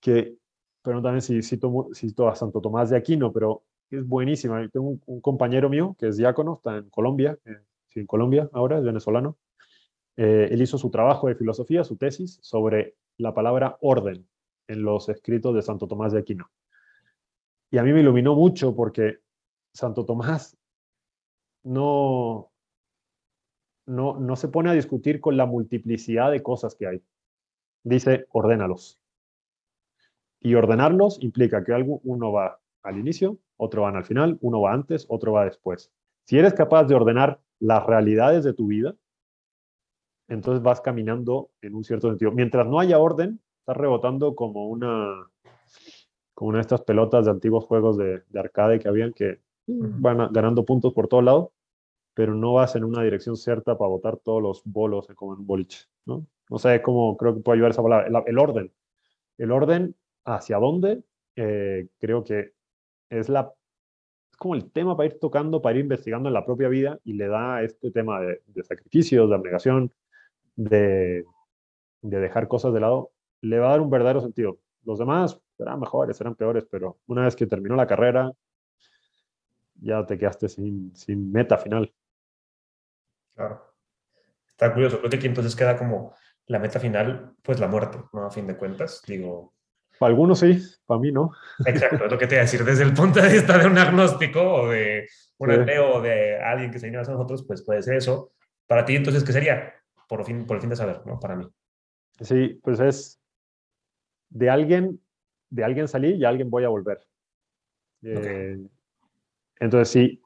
que, pero también si cito, cito, a Santo Tomás de Aquino, pero es buenísima. tengo un, compañero mío que es diácono, está en Colombia, eh, en Colombia ahora, es venezolano. Eh, él hizo su trabajo de filosofía, su tesis, sobre la palabra orden en los escritos de Santo Tomás de Aquino. Y a mí me iluminó mucho porque Santo Tomás no, no, no se pone a discutir con la multiplicidad de cosas que hay. Dice, ordénalos. Y ordenarlos implica que algo, uno va al inicio, otro va al final, uno va antes, otro va después. Si eres capaz de ordenar las realidades de tu vida, entonces vas caminando en un cierto sentido. Mientras no haya orden, estás rebotando como una, como una de estas pelotas de antiguos juegos de, de arcade que habían que van ganando puntos por todo lado pero no vas en una dirección cierta para botar todos los bolos como en un boliche, ¿no? No sé cómo creo que puede ayudar esa palabra. El, orden. El orden hacia dónde, eh, creo que es la como el tema para ir tocando, para ir investigando en la propia vida y le da este tema de, de sacrificios, de abnegación, de, de dejar cosas de lado, le va a dar un verdadero sentido. Los demás serán mejores, serán peores, pero una vez que terminó la carrera, ya te quedaste sin, sin meta final. Claro. Está curioso. Creo que aquí entonces queda como la meta final, pues la muerte, ¿no? A fin de cuentas, digo. Para algunos sí, para mí no. Exacto, es lo que te iba a decir. Desde el punto de vista de un agnóstico o de un ateo o de alguien que se viene a nosotros, pues puede ser eso. Para ti, entonces, ¿qué sería? Por, fin, por el fin de saber, ¿no? Para mí. Sí, pues es de alguien, de alguien salí y a alguien voy a volver. Eh, entonces, sí,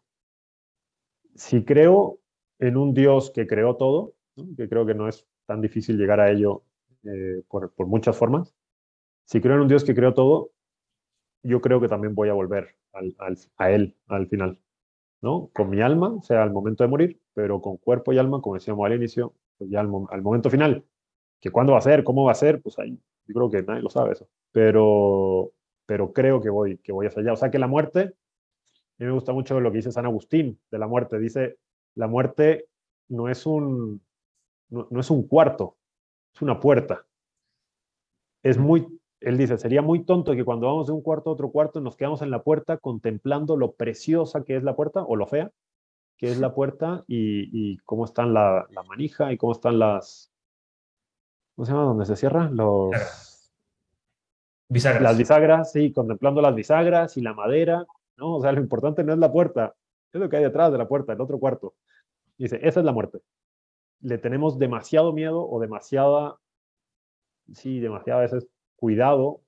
si creo en un Dios que creó todo, que creo que no es tan difícil llegar a ello eh, por, muchas formas. Si creo en un Dios que creó todo, yo creo que también voy a volver a Él al final, ¿no? Con mi alma, o sea, al momento de morir, pero con cuerpo y alma, como decíamos al inicio, pues ya al, momento final. Que cuándo va a ser, cómo va a ser, pues ahí, yo creo que nadie lo sabe eso. Pero, pero creo que voy, que voy hacia allá. O sea, que la muerte, a mí me gusta mucho lo que dice San Agustín de la muerte. Dice, la muerte no es un, no, es un cuarto, es una puerta. Es muy, él dice, sería muy tonto que cuando vamos de un cuarto a otro cuarto nos quedamos en la puerta contemplando lo preciosa que es la puerta o lo fea que es la puerta y, cómo están la, manija y cómo están las, ¿cómo se llama? ¿Dónde se cierra? Los... Bisagras. Las bisagras, sí, contemplando las bisagras y la madera, ¿no? O sea, lo importante no es la puerta, es lo que hay detrás de la puerta, el otro cuarto. Dice, esa es la muerte. Le tenemos demasiado miedo o demasiada, sí, demasiadas veces cuidado.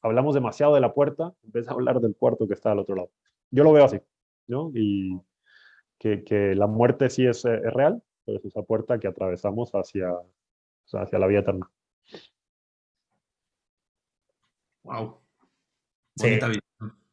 Hablamos demasiado de la puerta en vez de hablar del cuarto que está al otro lado. Yo lo veo así, ¿no? Y que, que la muerte sí es, es, real, pero es esa puerta que atravesamos hacia, hacia la vida eterna. Wow. Sí.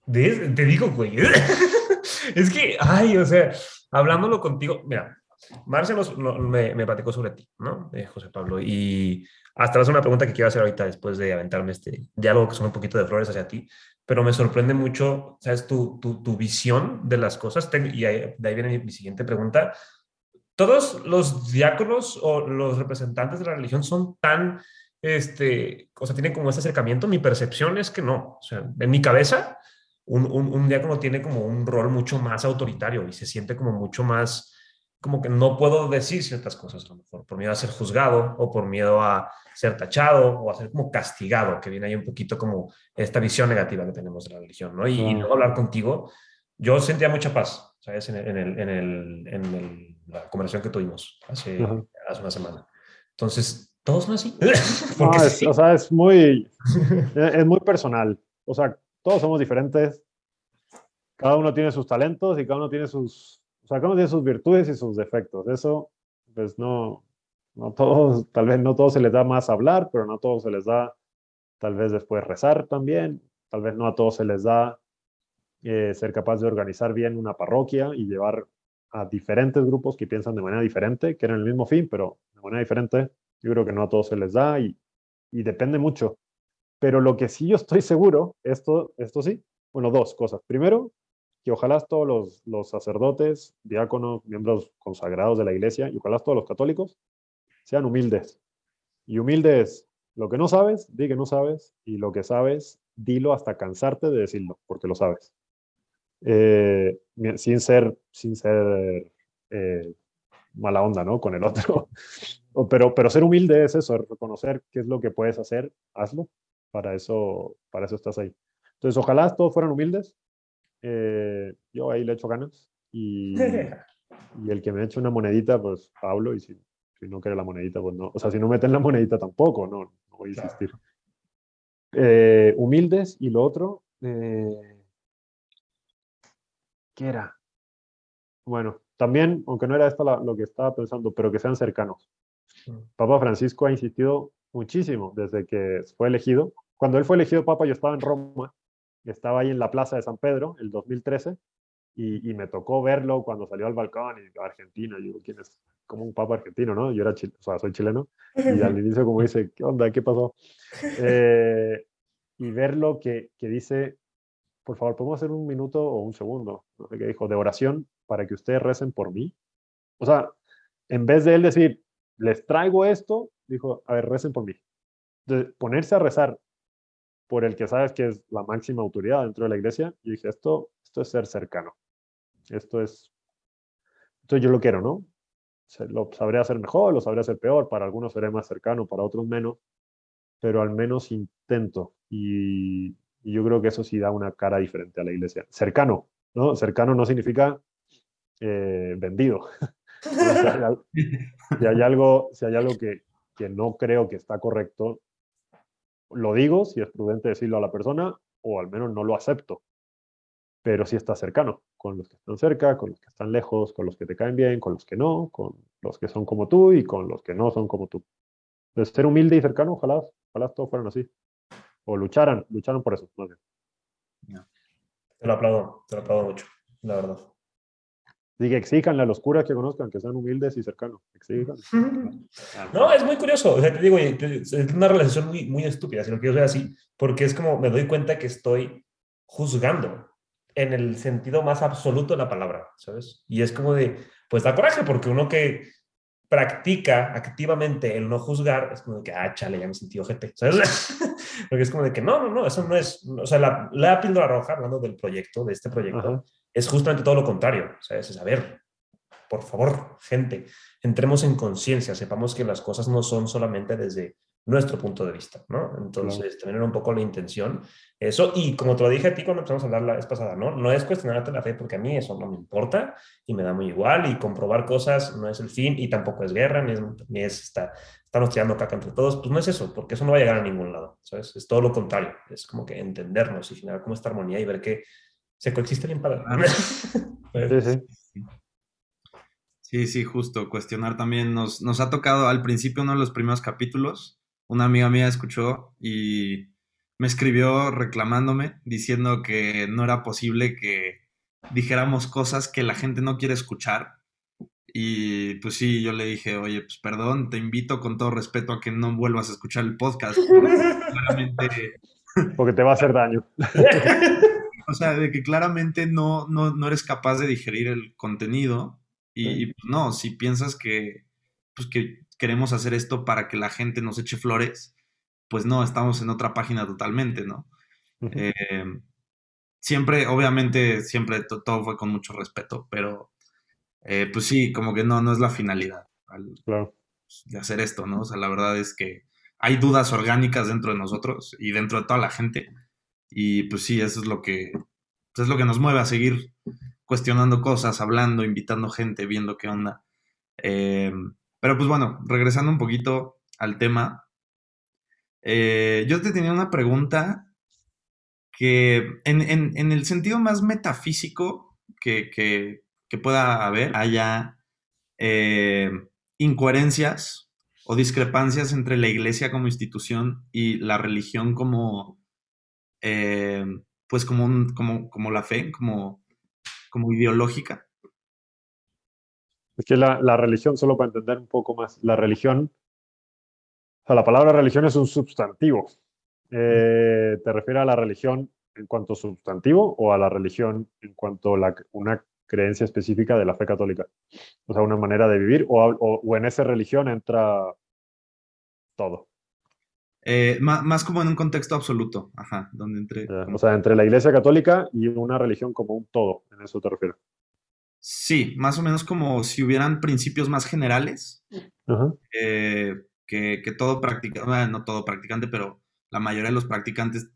te digo, güey. es que, ay, o sea, hablándolo contigo, mira, Marcia me, me, platicó sobre ti, ¿no? Eh, José Pablo, y hasta es una pregunta que quiero hacer ahorita después de aventarme este diálogo que son un poquito de flores hacia ti, pero me sorprende mucho, ¿sabes? Tu, tu, tu visión de las cosas, y de ahí viene mi, siguiente pregunta. ¿Todos los diáconos o los representantes de la religión son tan, este, o sea, tienen como ese acercamiento? Mi percepción es que no, o sea, en mi cabeza un, un, diácono tiene como un rol mucho más autoritario y se siente como mucho más, como que no puedo decir ciertas cosas, a lo mejor por miedo a ser juzgado o por miedo a ser tachado o a ser como castigado, que viene ahí un poquito como esta visión negativa que tenemos de la religión, ¿no? Y, luego hablar contigo, yo sentía mucha paz, ¿sabes? En, el, en, el, en el, la conversación que tuvimos hace, hace una semana. Entonces, todos son así. Porque O sea, es muy, es muy personal. O sea, todos somos diferentes, cada uno tiene sus talentos y cada uno tiene sus, o sea, cada uno tiene sus virtudes y sus defectos. Eso, pues no, no todos, tal vez no todos se les da más hablar, pero no a todos se les da tal vez después rezar también, tal vez no a todos se les da eh, ser capaz de organizar bien una parroquia y llevar a diferentes grupos que piensan de manera diferente, que eran el mismo fin, pero de manera diferente, Yo creo que no a todos se les da y, y depende mucho. Pero lo que sí yo estoy seguro, esto, esto sí, bueno, dos cosas. Primero, que ojalá todos los, los, sacerdotes, diáconos, miembros consagrados de la iglesia, y ojalá todos los católicos sean humildes. Y humildes, lo que no sabes, di que no sabes, y lo que sabes, dilo hasta cansarte de decirlo, porque lo sabes. Eh, sin ser, sin ser eh, mala onda, ¿no? Con el otro. pero, pero ser humilde es eso, reconocer qué es lo que puedes hacer, hazlo. Para eso, para eso estás ahí. Entonces, ojalá todos fueran humildes. Eh, yo ahí le echo ganas. Y, y, el que me eche una monedita, pues Pablo, y si, si, no quiere la monedita, pues no. O sea, si no meten la monedita tampoco, no, no voy a insistir. humildes y lo otro, ¿qué era? Bueno, también, aunque no era esto lo que estaba pensando, pero que sean cercanos. Papa Francisco ha insistido muchísimo desde que fue elegido. Cuando él fue elegido Papa, yo estaba en Roma, estaba ahí en la Plaza de San Pedro, el 2013, y, me tocó verlo cuando salió al balcón y Argentina. Yo ¿quién es? Como un Papa argentino, ¿no? Yo era o sea, soy chileno. Y al inicio, como dice, ¿qué onda? ¿Qué pasó? Eh, y verlo que, que dice, por favor, ¿podemos hacer un minuto o un segundo? No sé qué dijo, de oración para que ustedes recen por mí. O sea, en vez de él decir, les traigo esto, dijo, a ver, recen por mí. De ponerse a rezar por el que sabes que es la máxima autoridad dentro de la iglesia, yo dije, esto, esto es ser cercano. Esto es, esto yo lo quiero, ¿no? Lo sabré hacer mejor, lo sabré hacer peor, para algunos seré más cercano, para otros menos, pero al menos intento y, y yo creo que eso sí da una cara diferente a la iglesia. Cercano, ¿no? Cercano no significa eh, vendido. si, hay, algo, si hay algo que, que no creo que está correcto, lo digo, si es prudente decirlo a la persona, o al menos no lo acepto. Pero si está cercano, con los que están cerca, con los que están lejos, con los que te caen bien, con los que no, con los que son como tú y con los que no son como tú. Entonces, ser humilde y cercano, ojalá, ojalá todos fueran así. O lucharan, lucharan por eso, Te lo aplaudo, te lo aplaudo mucho, la verdad. Diga, exijan a los curas que conozcan, que sean humildes y cercanos. Exijan. No, es muy curioso. O sea, te digo, es una relación muy, muy estúpida, si lo quiero decir así, porque es como me doy cuenta que estoy juzgando en el sentido más absoluto de la palabra, ¿sabes? Y es como de, pues da coraje, porque uno que practica activamente el no juzgar, es como de que, ah, chale, ya me sentí ojete, ¿sabes? porque es como de que, no, no, no, eso no es, o sea, la, la píldora roja, hablando del proyecto, de este proyecto, es justamente todo lo contrario. ¿sabes? Es, a ver, por favor, gente, entremos en conciencia, sepamos que las cosas no son solamente desde nuestro punto de vista, ¿no? Entonces, también era un poco la intención. Eso, y como te lo dije a ti cuando empezamos a hablar la vez pasada, ¿no? No es cuestionarte la fe porque a mí eso no me importa y me da muy igual y comprobar cosas no es el fin y tampoco es guerra, ni es, ni es está, estamos tirando caca entre todos, pues no es eso, porque eso no va a llegar a ningún lado, ¿sabes? Es todo lo contrario, es como que entendernos y generar como esta armonía y ver que se coexiste bien para. sí, sí. Sí, sí, justo. Cuestionar también. Nos, nos ha tocado al principio, uno de los primeros capítulos, una amiga mía escuchó y me escribió reclamándome, diciendo que no era posible que dijéramos cosas que la gente no quiere escuchar. Y pues sí, yo le dije, oye, pues perdón, te invito con todo respeto a que no vuelvas a escuchar el podcast. Porque, porque te va a hacer daño. o sea, de que claramente no, no, eres capaz de digerir el contenido y, pues, no, si piensas que, pues que queremos hacer esto para que la gente nos eche flores, pues no, estamos en otra página totalmente, ¿no? Em, siempre, obviamente, siempre todo fue con mucho respeto, pero eh, pues sí, como que no, no es la finalidad de hacer esto, ¿no? O sea, la verdad es que hay dudas orgánicas dentro de nosotros y dentro de toda la gente y pues sí, eso es lo que, pues, es lo que nos mueve a seguir cuestionando cosas, hablando, invitando gente, viendo qué onda. Eh, pero pues bueno, regresando un poquito al tema, eh, yo te tenía una pregunta que en, el sentido más metafísico que, pueda haber, haya eh, incoherencias o discrepancias entre la iglesia como institución y la religión como eh, pues como, como, como la fe, como, como ideológica. Es que la, la, religión, solo para entender un poco más, la religión O sea, la palabra religión es un sustantivo. Eh, ¿Te refieres a la religión en cuanto sustantivo o a la religión en cuanto a una creencia específica de la fe católica? O sea, una manera de vivir o, o, en esa religión entra todo. Eh, más, como en un contexto absoluto, ajá, donde entre... o sea, entre la Iglesia Católica y una religión como un todo, ¿en eso te refieres? Sí, más o menos como si hubieran principios más generales, eh, que, que, todo practicante, no todo practicante, pero la mayoría de los practicantes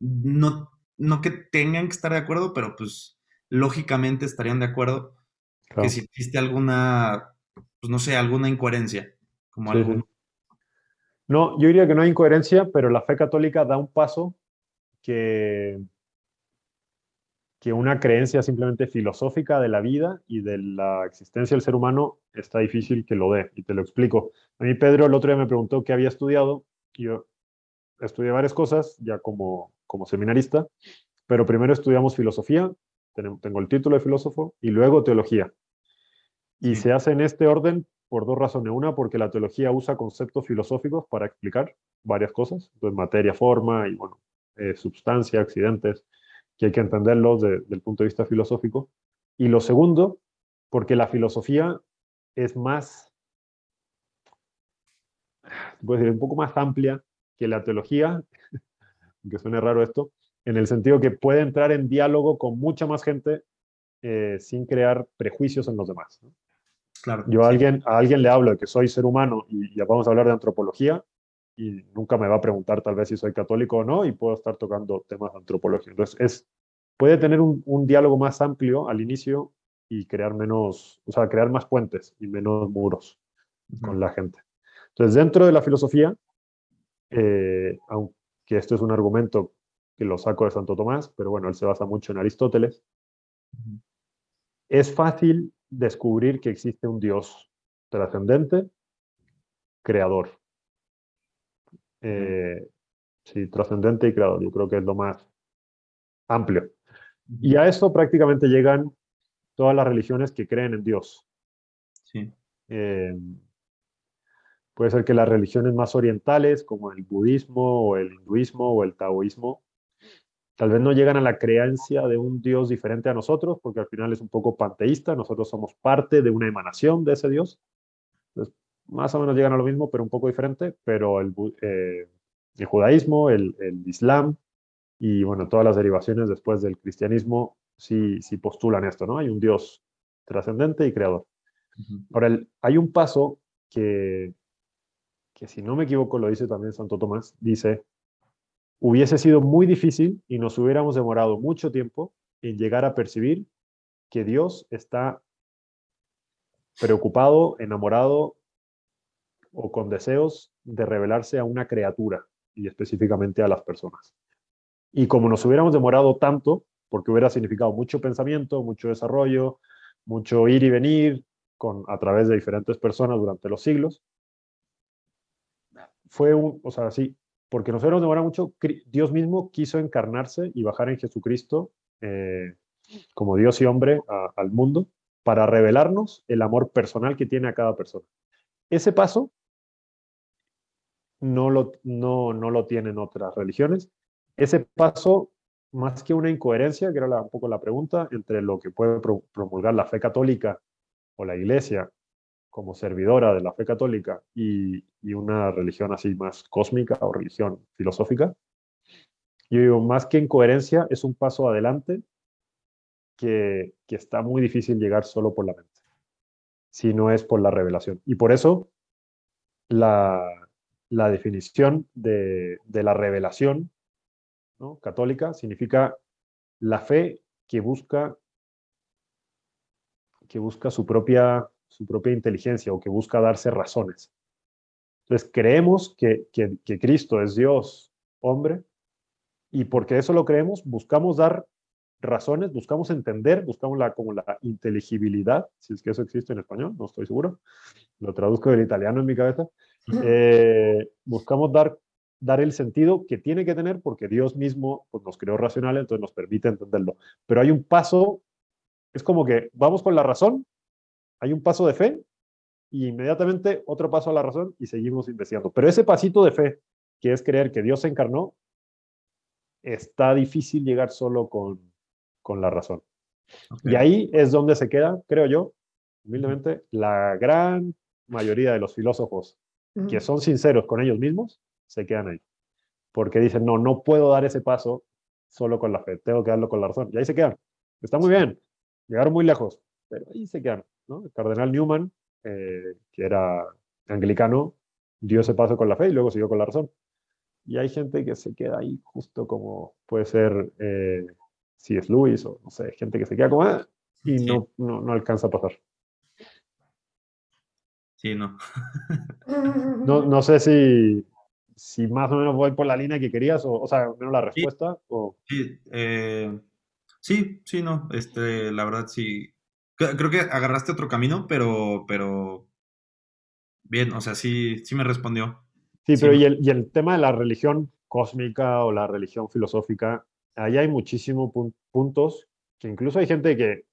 no, no que tengan que estar de acuerdo, pero pues lógicamente estarían de acuerdo que si existe alguna, pues no sé, alguna incoherencia, como No, yo diría que no hay incoherencia, pero la fe católica da un paso que, que una creencia simplemente filosófica de la vida y de la existencia del ser humano está difícil que lo dé, y te lo explico. A mí Pedro el otro día me preguntó qué había estudiado, y yo estudié varias cosas ya como, como seminarista, pero primero estudiamos filosofía, tengo el título de filósofo, y luego teología. Y se hace en este orden por dos razones. Una, porque la teología usa conceptos filosóficos para explicar varias cosas, entonces materia, forma y, bueno, eh, sustancia, accidentes, que hay que entenderlos desde el punto de vista filosófico. Y lo segundo, porque la filosofía es más, puedo decir, un poco más amplia que la teología, aunque suene raro esto, en el sentido que puede entrar en diálogo con mucha más gente eh, sin crear prejuicios en los demás. Claro, Yo a, alguien, a alguien le hablo de que soy ser humano y ya vamos a hablar de antropología y nunca me va a preguntar tal vez si soy católico o no y puedo estar tocando temas de antropología. Entonces, es, puede tener un, un diálogo más amplio al inicio y crear menos, o sea, crear más puentes y menos muros con la gente. Entonces, dentro de la filosofía, eh, aunque esto es un argumento que lo saco de Santo Tomás, pero bueno, él se basa mucho en Aristóteles, es fácil descubrir que existe un Dios trascendente, creador. Eh, sí, trascendente y creador, yo creo que es lo más amplio. Y a eso prácticamente llegan todas las religiones que creen en Dios. Sí. Eh, Puede ser que las religiones más orientales, como el budismo o el hinduismo o el taoísmo, tal vez no llegan a la creencia de un Dios diferente a nosotros, porque al final es un poco panteísta, nosotros somos parte de una emanación de ese Dios. Entonces, más o menos llegan a lo mismo, pero un poco diferente, pero el, eh, judaísmo, el, islam y bueno, todas las derivaciones después del cristianismo sí, sí postulan esto, ¿no? Hay un Dios trascendente y creador. Ahora, hay un paso que, que si no me equivoco lo dice también Santo Tomás, dice, hubiese sido muy difícil y nos hubiéramos demorado mucho tiempo en llegar a percibir que Dios está preocupado, enamorado o con deseos de revelarse a una criatura y específicamente a las personas. Y como nos hubiéramos demorado tanto, porque hubiera significado mucho pensamiento, mucho desarrollo, mucho ir y venir con, a través de diferentes personas durante los siglos, fue un, o sea, sí, porque nosotros demora mucho, Dios mismo quiso encarnarse y bajar en Jesucristo eh, como Dios y hombre al mundo para revelarnos el amor personal que tiene a cada persona. Ese paso no lo, no, no lo tienen otras religiones. Ese paso, más que una incoherencia, que era un poco la pregunta, entre lo que puede promulgar la fe católica o la iglesia como servidora de la fe católica y, una religión así más cósmica o religión filosófica, yo digo, más que en coherencia, es un paso adelante que, está muy difícil llegar solo por la mente, si no es por la revelación. Y por eso la, definición de, la revelación católica significa la fe que busca, que busca su propia su propia inteligencia o que busca darse razones. Entonces creemos que, que, Cristo es Dios, hombre, y porque eso lo creemos, buscamos dar razones, buscamos entender, buscamos la, como la inteligibilidad, si es que eso existe en español, no estoy seguro, lo traduzco del italiano en mi cabeza, eh, buscamos dar, dar el sentido que tiene que tener porque Dios mismo pues, nos creó racional, entonces nos permite entenderlo. Pero hay un paso, es como que vamos con la razón, hay un paso de fe y inmediatamente otro paso a la razón y seguimos investigando. Pero ese pasito de fe, que es creer que Dios se encarnó, está difícil llegar solo con, con la razón. Y ahí es donde se queda, creo yo, humildemente, la gran mayoría de los filósofos que son sinceros con ellos mismos, se quedan ahí. Porque dicen, no, no puedo dar ese paso solo con la fe, tengo que darlo con la razón. Y ahí se quedan. Está muy bien, llegaron muy lejos, pero ahí se quedan. ¿no? El cardenal Newman, eh, que era anglicano, dio ese paso con la fe y luego siguió con la razón. Y hay gente que se queda ahí justo como puede ser eh, si es Luis o no sé, gente que se queda como ah", y no, no, no, alcanza a pasar. Sí, no. no, no sé si, si más o menos voy por la línea que querías, o, o sea, menos la respuesta. O... Sí, eh, sí, sí, no. Este, la verdad sí. Creo que agarraste otro camino, pero, pero bien, o sea, sí, sí me respondió. Sí, pero Y, el, y el tema de la religión cósmica o la religión filosófica, ahí hay muchísimos puntos que incluso hay gente que,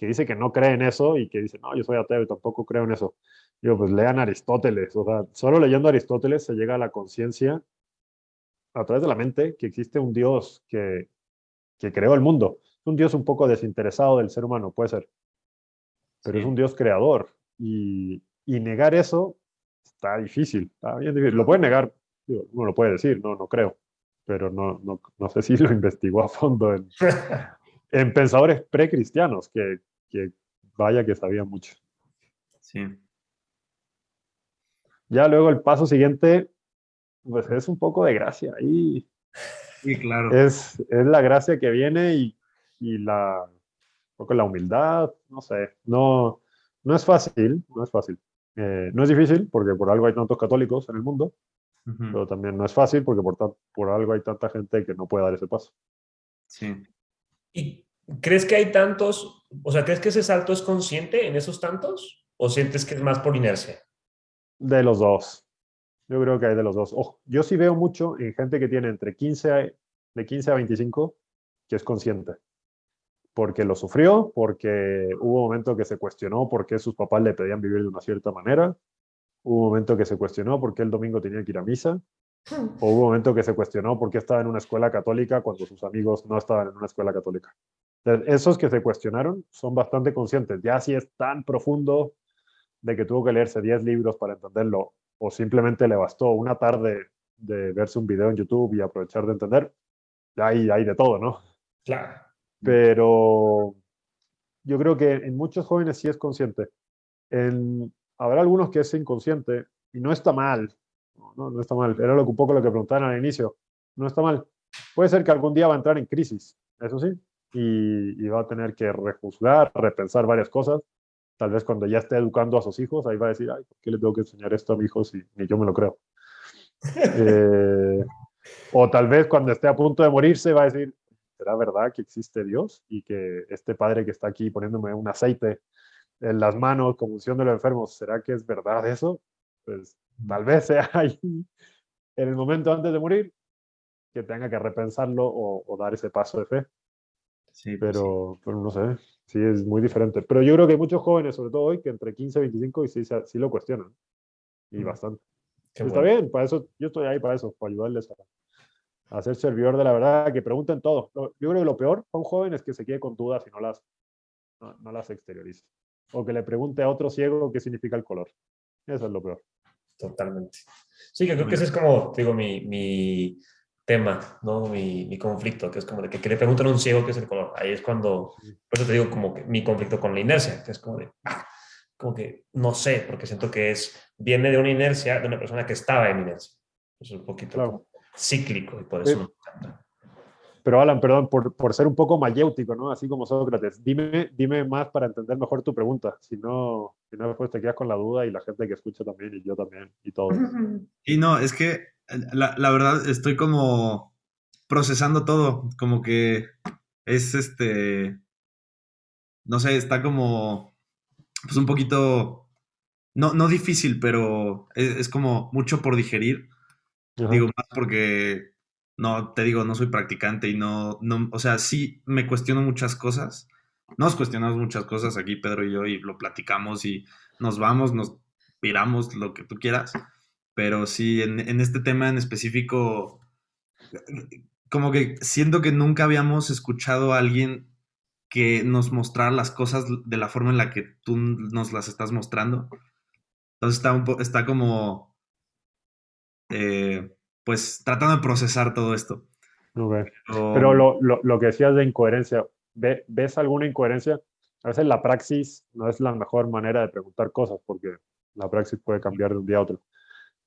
que dice que no cree en eso y que dice, no, yo soy ateo y tampoco creo en eso. Digo, pues lean Aristóteles. O sea, solo leyendo Aristóteles se llega a la conciencia a través de la mente que existe un Dios que, que creó el mundo. Un Dios un poco desinteresado del ser humano, puede ser. Pero es un Dios creador. Y, y, negar eso está difícil. Está bien difícil. Lo puede negar, digo, uno lo puede decir, no, no creo. Pero no, no, no sé si lo investigó a fondo en, en pensadores precristianos, que, que vaya que sabían mucho. Sí. Ya luego el paso siguiente, pues es un poco de gracia. Y sí, claro. Es, es la gracia que viene y, y la, un poco la humildad, no sé, no, no es fácil, no es fácil. Eh, no es difícil porque por algo hay tantos católicos en el mundo, uh -huh. pero también no es fácil porque por, por algo hay tanta gente que no puede dar ese paso. Sí. ¿Y crees que hay tantos, o sea, crees que ese salto es consciente en esos tantos o sientes que es más por inercia? De los dos. Yo creo que hay de los dos. Ojo, yo sí veo mucho en gente que tiene entre 15 a, de 15 a 25 que es consciente. Porque lo sufrió, porque hubo un momento que se cuestionó por qué sus papás le pedían vivir de una cierta manera. Hubo un momento que se cuestionó por qué el domingo tenía que ir a misa. O hubo un momento que se cuestionó por qué estaba en una escuela católica cuando sus amigos no estaban en una escuela católica. Entonces, esos que se cuestionaron son bastante conscientes. Ya si es tan profundo de que tuvo que leerse 10 libros para entenderlo o simplemente le bastó una tarde de verse un video en YouTube y aprovechar de entender, hay, hay de todo, ¿no? Claro. Pero yo creo que en muchos jóvenes sí es consciente. En, habrá algunos que es inconsciente y no está mal. No, no está mal. Era lo, un poco lo que preguntaban al inicio. No está mal. Puede ser que algún día va a entrar en crisis, eso sí, y, y va a tener que rejuzgar, repensar varias cosas tal vez cuando ya esté educando a sus hijos, ahí va a decir, ay, ¿por qué le tengo que enseñar esto a mi hijo si ni yo me lo creo? eh, o tal vez cuando esté a punto de morirse va a decir, ¿será verdad que existe Dios? Y que este padre que está aquí poniéndome un aceite en las manos como unción de los enfermos, ¿será que es verdad eso? Pues tal vez sea ahí, en el momento antes de morir, que tenga que repensarlo o, o dar ese paso de fe. Sí, pues pero, sí. pero no sé, sí es muy diferente. Pero yo creo que hay muchos jóvenes, sobre todo hoy, que entre 15 y 25 y sí, sí lo cuestionan. Y mm. bastante. Qué Está bueno. bien, para eso, yo estoy ahí para eso, para ayudarles a, a ser servidor de la verdad, que pregunten todo. Yo creo que lo peor para un joven es que se quede con dudas y no las, no, no las exteriorice. O que le pregunte a otro ciego qué significa el color. Eso es lo peor. Totalmente. Sí, que creo que ese es como, digo, mi, mi tema, ¿no? Mi, mi, conflicto, que es como de que, que, le preguntan a un ciego qué es el color. Ahí es cuando, por eso te digo como que mi conflicto con la inercia, que es como de, ah, como que no sé, porque siento que es, viene de una inercia de una persona que estaba en inercia. Es un poquito claro. cíclico y por eso sí. me encanta. Pero Alan, perdón, por, por, ser un poco mayéutico, ¿no? Así como Sócrates, dime, dime más para entender mejor tu pregunta. Si no, si no, después te quedas con la duda y la gente que escucha también, y yo también, y todos. Y no, es que la, la, verdad estoy como procesando todo, como que es este, no sé, está como, pues un poquito, no, no difícil, pero es, es como mucho por digerir. Ajá. Digo, más porque, no, te digo, no soy practicante y no, no, o sea, sí me cuestiono muchas cosas, nos cuestionamos muchas cosas aquí, Pedro y yo, y lo platicamos y nos vamos, nos piramos, lo que tú quieras. Pero sí, en, en este tema en específico, como que siento que nunca habíamos escuchado a alguien que nos mostrara las cosas de la forma en la que tú nos las estás mostrando. Entonces está, un está como, eh, pues, tratando de procesar todo esto. Pero, lo, lo, lo, que decías de incoherencia, ¿ves alguna incoherencia? A veces la praxis no es la mejor manera de preguntar cosas porque la praxis puede cambiar de un día a otro.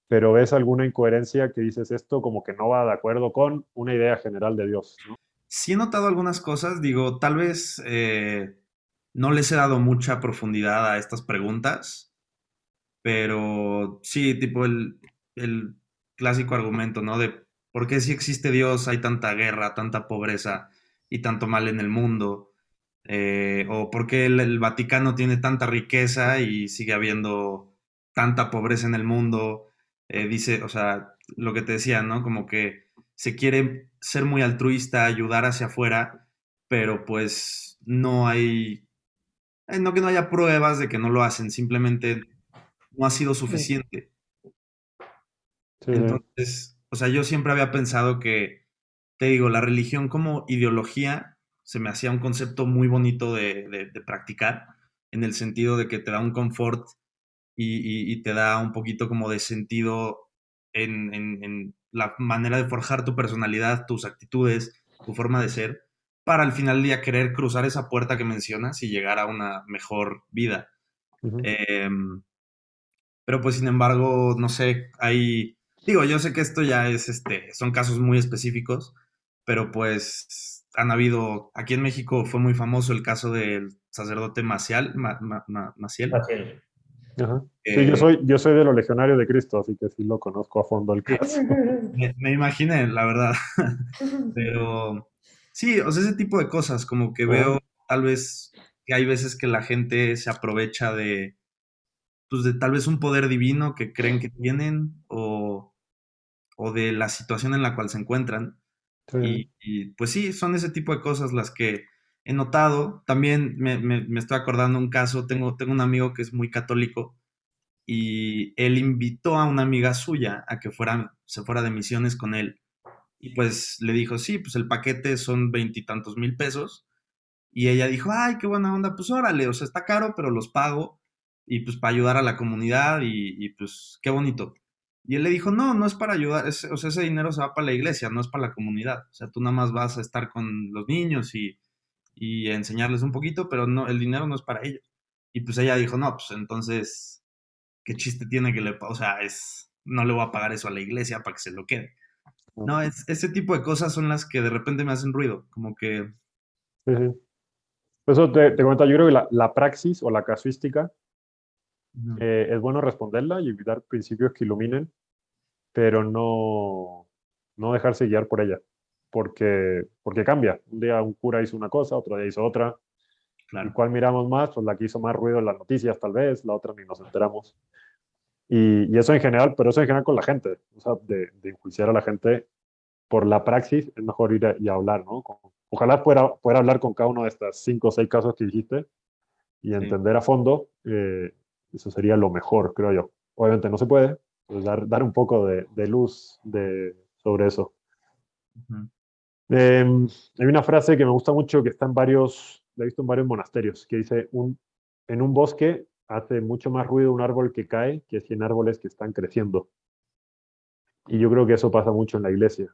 Pero ves alguna incoherencia que dices esto como que no va de acuerdo con una idea general de Dios. ¿no? Sí he notado algunas cosas, digo, tal vez eh, no les he dado mucha profundidad a estas preguntas, pero sí, tipo el, el clásico argumento, ¿no? De por qué si existe Dios hay tanta guerra, tanta pobreza y tanto mal en el mundo. Eh, o por qué el, Vaticano tiene tanta riqueza y sigue habiendo tanta pobreza en el mundo. Eh, dice, o sea, lo que te decía, ¿no? Como que se quiere ser muy altruista, ayudar hacia afuera, pero pues no hay, eh, no que no haya pruebas de que no lo hacen, simplemente no ha sido suficiente. Entonces, o sea, yo siempre había pensado que, te digo, la religión como ideología se me hacía un concepto muy bonito de, practicar, en el sentido de que te da un confort y, te da un poquito como de sentido en, la manera de forjar tu personalidad, tus actitudes, tu forma de ser, para al final del día querer cruzar esa puerta que mencionas y llegar a una mejor vida. Em, pero pues sin embargo, no sé, hay, digo, yo sé que esto ya es, este, son casos muy específicos, pero pues han habido, aquí en México fue muy famoso el caso del sacerdote Maciel. Maciel. Sí, yo soy, yo soy de los legionarios de Cristo, así que sí lo conozco a fondo el caso. me, imaginé, la verdad. Pero sí, o sea, ese tipo de cosas, como que veo tal vez que hay veces que la gente se aprovecha de, pues de tal vez un poder divino que creen que tienen o, o de la situación en la cual se encuentran y, pues sí, son ese tipo de cosas las que he notado. También me, me, estoy acordando un caso, tengo, tengo un amigo que es muy católico y él invitó a una amiga suya a que fuera, se fuera de misiones con él. Y pues le dijo, sí, pues el paquete son veintitantos mil pesos. Y ella dijo, ay, qué buena onda, pues órale, o sea, está caro, pero los pago. Y pues para ayudar a la comunidad y, y pues qué bonito. Y él le dijo, no, no es para ayudar, o sea, ese dinero se va para la iglesia, no es para la comunidad. O sea, tú nada más vas a estar con los niños y, y enseñarles un poquito, pero no, el dinero no es para ellos. Y pues ella dijo, no, pues entonces, ¿qué chiste tiene que le, o sea, es, no le voy a pagar eso a la iglesia para que se lo quede. No, es, ese tipo de cosas son las que de repente me hacen ruido, como que... Sí, sí. Eso te, te comento, yo creo que la, la praxis o la casuística eh, es bueno responderla y evitar principios que iluminen, pero no, no dejarse guiar por ella, porque, porque cambia. Un día un cura hizo una cosa, otro día hizo otra. Claro. ¿Y cuál miramos más? Pues la que hizo más ruido en las noticias, tal vez, la otra ni nos enteramos. Y, y eso en general, pero eso en general con la gente, o sea, de, de enjuiciar a la gente por la praxis, es mejor ir y hablar, ¿no? Ojalá pueda, pueda hablar con cada uno de estos cinco o seis casos que dijiste y entender a fondo eh, eso sería lo mejor, creo yo. Obviamente no se puede, pues dar, dar un poco de, de luz de, sobre eso. Em, hay una frase que me gusta mucho que está en varios, la he visto en varios monasterios, que dice, un, en un bosque hace mucho más ruido un árbol que cae que 100 árboles que están creciendo. Y yo creo que eso pasa mucho en la iglesia.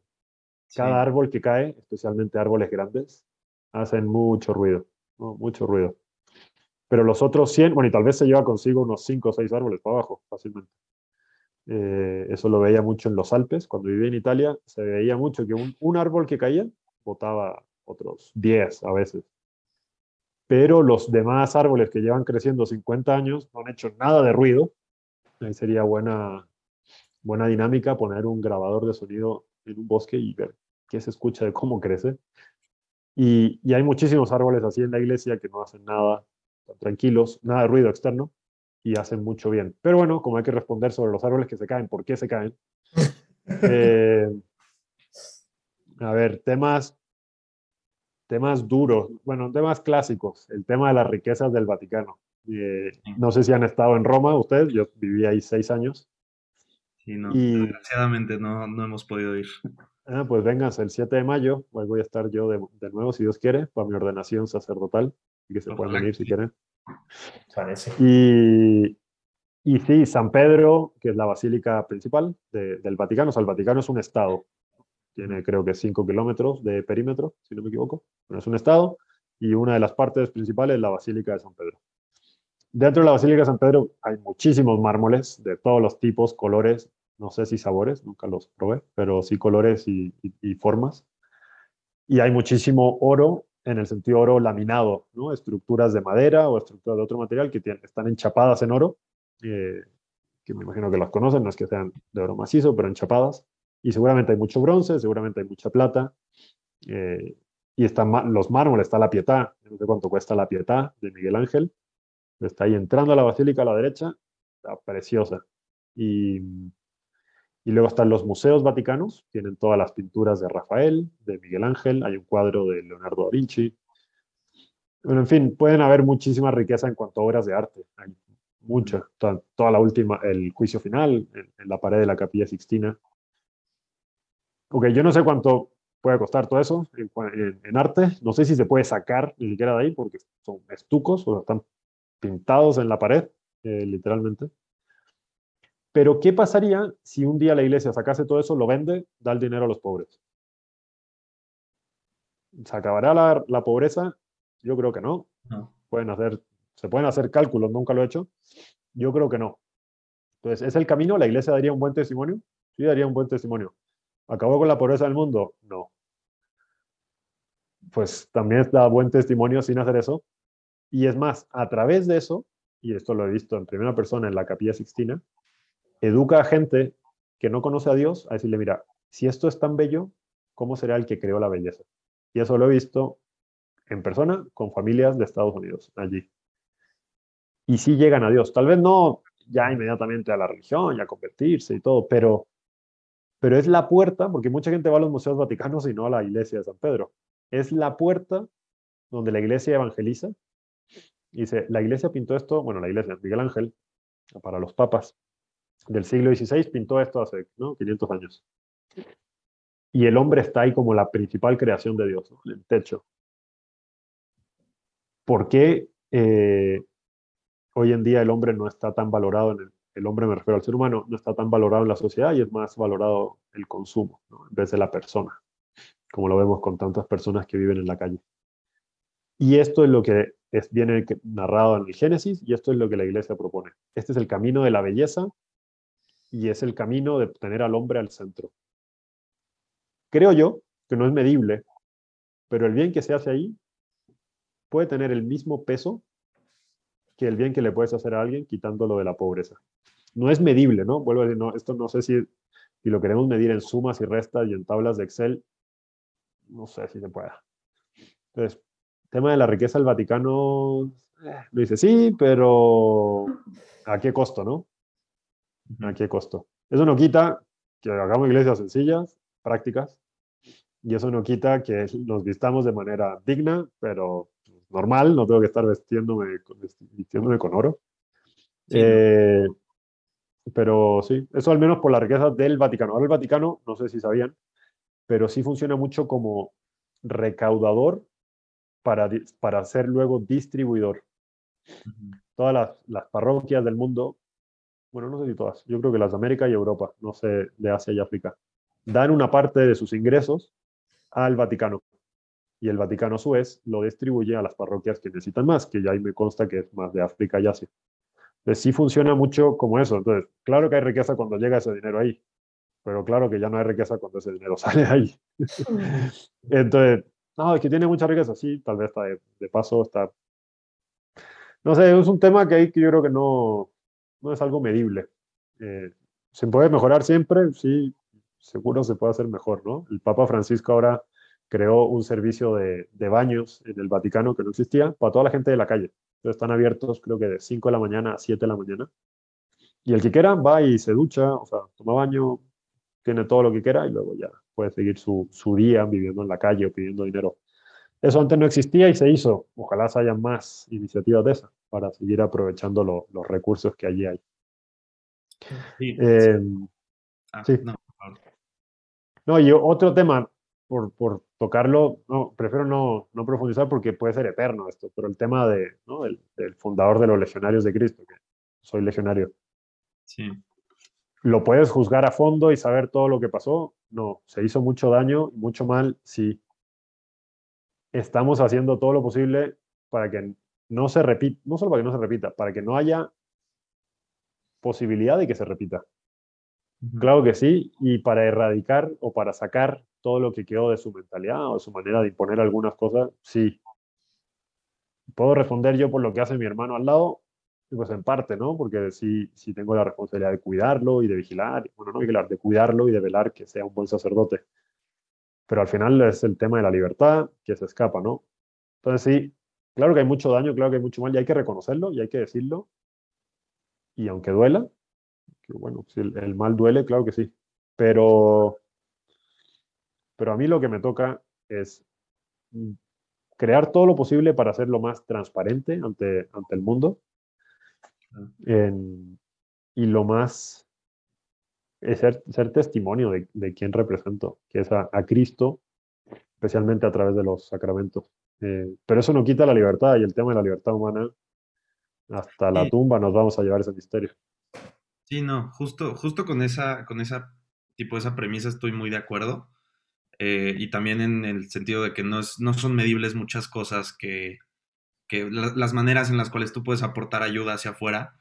Cada árbol que cae, especialmente árboles grandes, hacen mucho ruido, mucho ruido. Pero los otros 100, bueno, y tal vez se lleva consigo unos 5 o 6 árboles para abajo, fácilmente. Eh, eso lo veía mucho en los Alpes. Cuando vivía en Italia, se veía mucho que un, árbol que caía botaba otros 10 a veces. Pero los demás árboles que llevan creciendo 50 años no han hecho nada de ruido. Ahí sería buena, buena dinámica poner un grabador de sonido en un bosque y ver qué se escucha de cómo crece. Y hay muchísimos árboles así en la iglesia que no hacen nada tranquilos, nada de ruido externo y hacen mucho bien. Pero bueno, como hay que responder sobre los árboles que se caen, por qué se caen. Eh, a ver, temas. temas duros, bueno, temas clásicos, el tema de las riquezas del Vaticano. Eh, no sé si han estado en Roma ustedes, yo viví ahí seis años. Sí, no, desgraciadamente no, no hemos podido ir. Ah, pues vengas, el 7 de mayo, voy a estar yo de, de, nuevo, si Dios quiere, para mi ordenación sacerdotal, y que se puedan venir si quieren. Y, y sí, San Pedro, que es la basílica principal del Vaticano, o sea, el Vaticano es un estado, tiene creo que 5 kilómetros de perímetro, si no me equivoco, pero es un estado, y una de las partes principales es la Basílica de San Pedro. Dentro de la Basílica de San Pedro hay muchísimos mármoles de todos los tipos, colores, no sé si sabores, nunca los probé, pero sí colores y, formas. Y hay muchísimo oro, en el sentido oro laminado, ¿no? estructuras de madera o estructuras de otro material que están enchapadas en oro, eh, que me imagino que las conocen, no es que sean de oro macizo, pero enchapadas. Y seguramente hay mucho bronce, seguramente hay mucha plata. Eh, y están los mármoles, está la Pietà, no sé cuánto cuesta la Pietà de Miguel Ángel. Está ahí entrando a la basílica a la derecha, está preciosa. Y y luego están los museos vaticanos, tienen todas las pinturas de Rafael, de Miguel Ángel, hay un cuadro de Leonardo da Vinci. Bueno, en fin, pueden haber muchísima riqueza en cuanto a obras de arte. Hay mucha, toda, la última, el juicio final, en, la pared de la capilla Sixtina. Ok, yo no sé cuánto puede costar todo eso en, arte. No sé si se puede sacar ni siquiera de ahí porque son estucos o están pintados en la pared, eh, literalmente. Pero, ¿qué pasaría si un día la iglesia sacase todo eso, lo vende, da el dinero a los pobres? ¿Se acabará la, pobreza? Yo creo que no. Pueden hacer, se pueden hacer cálculos, nunca lo he hecho. Yo creo que no. Entonces, ¿es el camino? ¿La iglesia daría un buen testimonio? Sí, daría un buen testimonio. ¿Acabó con la pobreza del mundo? No. Pues también da buen testimonio sin hacer eso. Y es más, a través de eso, y esto lo he visto en primera persona en la capilla Sixtina, educa a gente que no conoce a Dios a decirle, mira, si esto es tan bello, ¿cómo será el que creó la belleza? Y eso lo he visto en persona con familias de Estados Unidos allí. Y sí llegan a Dios. Tal vez no ya inmediatamente a la religión y a convertirse y todo, pero, pero es la puerta, porque mucha gente va a los museos vaticanos y no a la iglesia de San Pedro. Es la puerta donde la iglesia evangeliza. dice, la iglesia pintó esto, bueno, la iglesia, Miguel Ángel, para los papas, del siglo XVI pintó esto hace ¿no? 500 años. Y el hombre está ahí como la principal creación de Dios, en el techo. ¿Por qué eh, hoy en día el hombre no está tan valorado, en el, hombre me refiero al ser humano, no está tan valorado en la sociedad y es más valorado el consumo en vez de la persona, como lo vemos con tantas personas que viven en la calle? Y esto es lo que es, viene narrado en el Génesis y esto es lo que la iglesia propone. Este es el camino de la belleza y es el camino de tener al hombre al centro. Creo yo que no es medible, pero el bien que se hace ahí puede tener el mismo peso que el bien que le puedes hacer a alguien quitándolo de la pobreza. No es medible, ¿no? Vuelvo a decir, no, esto no sé si, si lo queremos medir en sumas y restas y en tablas de Excel, no sé si se pueda. Entonces, tema de la riqueza del Vaticano, eh, lo dice sí, pero ¿a qué costo, no? ¿A qué costo? Eso no quita que hagamos iglesias sencillas, prácticas, y eso no quita que nos vistamos de manera digna, pero normal, no tengo que estar vestiéndome, vistiéndome con oro. Eh, pero sí, eso al menos por la riqueza del Vaticano. Ahora el Vaticano, no sé si sabían, pero sí funciona mucho como recaudador para, para ser luego distribuidor. Todas las, las, parroquias del mundo bueno, no sé si todas, yo creo que las de América y Europa, no sé, de Asia y África, dan una parte de sus ingresos al Vaticano. Y el Vaticano a su vez lo distribuye a las parroquias que necesitan más, que ya ahí me consta que es más de África y Asia. Entonces sí funciona mucho como eso. Entonces, claro que hay riqueza cuando llega ese dinero ahí, pero claro que ya no hay riqueza cuando ese dinero sale ahí. Entonces, no, es que tiene mucha riqueza, sí, tal vez está de, de paso, está... No sé, es un tema que, hay que yo creo que no, no es algo medible. Eh, ¿Se puede mejorar siempre? Sí, seguro se puede hacer mejor, ¿no? El Papa Francisco ahora creó un servicio de, baños en el Vaticano que no existía para toda la gente de la calle. Están abiertos creo que de 5 de la mañana a 7 de la mañana. Y el que quiera va y se ducha, o sea, toma baño, tiene todo lo que quiera y luego ya puede seguir su, su día viviendo en la calle o pidiendo dinero. Eso antes no existía y se hizo. Ojalá haya más iniciativas de esas para seguir aprovechando los recursos que allí hay. Sí. Em, ah, no, y otro tema, por, por, tocarlo, no, prefiero no, no, profundizar porque puede ser eterno esto, pero el tema de, ¿no? del, del, fundador de los legionarios de Cristo, que soy legionario. Sí. ¿Lo puedes juzgar a fondo y saber todo lo que pasó? No, se hizo mucho daño, mucho mal, sí. Estamos haciendo todo lo posible para que no se repita, no solo para que no se repita, para que no haya posibilidad de que se repita. Claro que sí, y para erradicar o para sacar todo lo que quedó de su mentalidad o de su manera de imponer algunas cosas, sí. ¿Puedo responder yo por lo que hace mi hermano al lado? Pues en parte, ¿no? Porque sí, sí tengo la responsabilidad de cuidarlo y de vigilar, bueno, no vigilar, de cuidarlo y de velar que sea un buen sacerdote. Pero al final es el tema de la libertad que se escapa, ¿no? Entonces sí, claro que hay mucho daño, claro que hay mucho mal y hay que reconocerlo y hay que decirlo. Y aunque duela, que bueno, si el, el mal duele, claro que sí. Pero, pero a mí lo que me toca es crear todo lo posible para hacerlo más transparente ante, ante el mundo y lo más es ser, ser testimonio de, de, quién represento, que es a, Cristo, especialmente a través de los sacramentos. Eh, pero eso no quita la libertad y el tema de la libertad humana, hasta la tumba nos vamos a llevar ese misterio. Sí, no, justo, justo con esa, con esa tipo, esa premisa estoy muy de acuerdo. Eh, y también en el sentido de que no, es, no son medibles muchas cosas que, que las maneras en las cuales tú puedes aportar ayuda hacia afuera,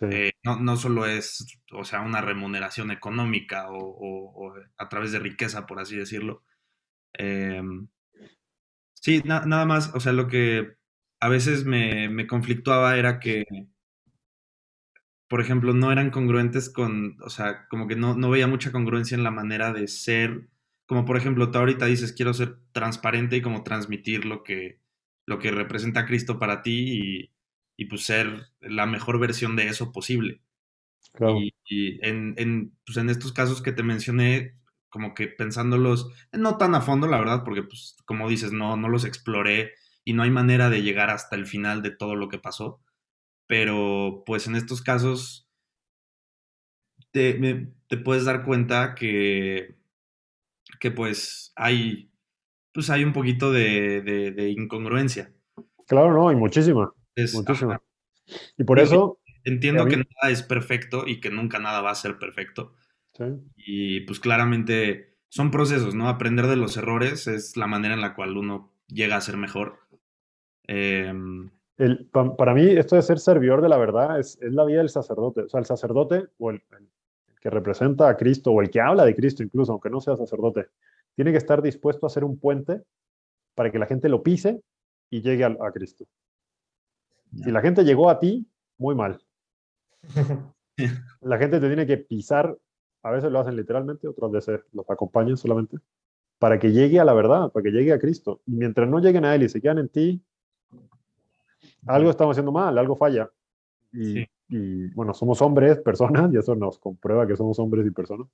eh, no, no, solo es, o sea, una remuneración económica o, a través de riqueza, por así decirlo. Em, sí, nada más, o sea, lo que a veces me, me conflictuaba era que, por ejemplo, no eran congruentes con, o sea, como que no, no veía mucha congruencia en la manera de ser, como por ejemplo, tú ahorita dices, quiero ser transparente y como transmitir lo que, lo que representa Cristo para ti pues ser la mejor versión de eso posible. Y, en, en, pues en estos casos que te mencioné, como que pensándolos, no tan a fondo, la verdad, porque pues como dices, no, no los exploré y no hay manera de llegar hasta el final de todo lo que pasó. Pero pues en estos casos te, te puedes dar cuenta que, que pues hay pues hay un poquito de, incongruencia. Claro, no, hay muchísima. Y por eso... Entiendo que nada es perfecto y que nunca nada va a ser perfecto. Sí. Y pues claramente son procesos, ¿no? Aprender de los errores es la manera en la cual uno llega a ser mejor. Em, el, para mí, esto de ser servidor de la verdad es, es, la vida del sacerdote. O sea, el sacerdote o el, que representa a Cristo o el que habla de Cristo incluso, aunque no sea sacerdote, tiene que estar dispuesto a ser un puente para que la gente lo pise y llegue a, Cristo. Si la gente llegó a ti, muy mal. La gente te tiene que pisar, a veces lo hacen literalmente, otras veces los acompañan solamente, para que llegue a la verdad, para que llegue a Cristo. Y mientras no lleguen a Él y se quedan en ti, algo estamos haciendo mal, algo falla. Y, y bueno, somos hombres, personas, y eso nos comprueba que somos hombres y personas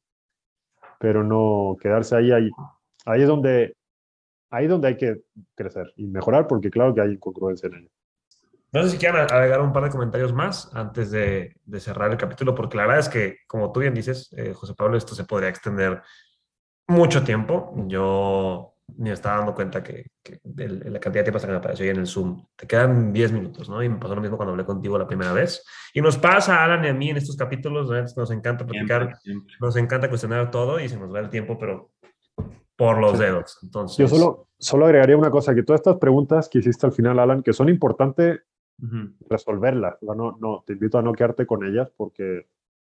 pero no quedarse ahí, ahí. Ahí es donde, ahí es donde hay que crecer y mejorar, porque claro que hay incongruencia en ello. No sé si quieran agregar un par de comentarios más antes de, de cerrar el capítulo, porque la verdad es que, como tú bien dices, eh, José Pablo, esto se podría extender mucho tiempo. Yo ni estaba dando cuenta que, que la cantidad de tiempo que me apareció ahí en el Zoom. Te quedan 10 minutos, ¿no? Y me pasó lo mismo cuando hablé contigo la primera vez. Y nos pasa a Alan y a mí en estos capítulos, nos encanta platicar, nos encanta cuestionar todo y se nos va el tiempo, pero por los dedos. Entonces... Yo solo, solo agregaría una cosa, que todas estas preguntas que hiciste al final, Alan, que son importantes resolverlas. no, no, te invito a no quedarte con ellas porque,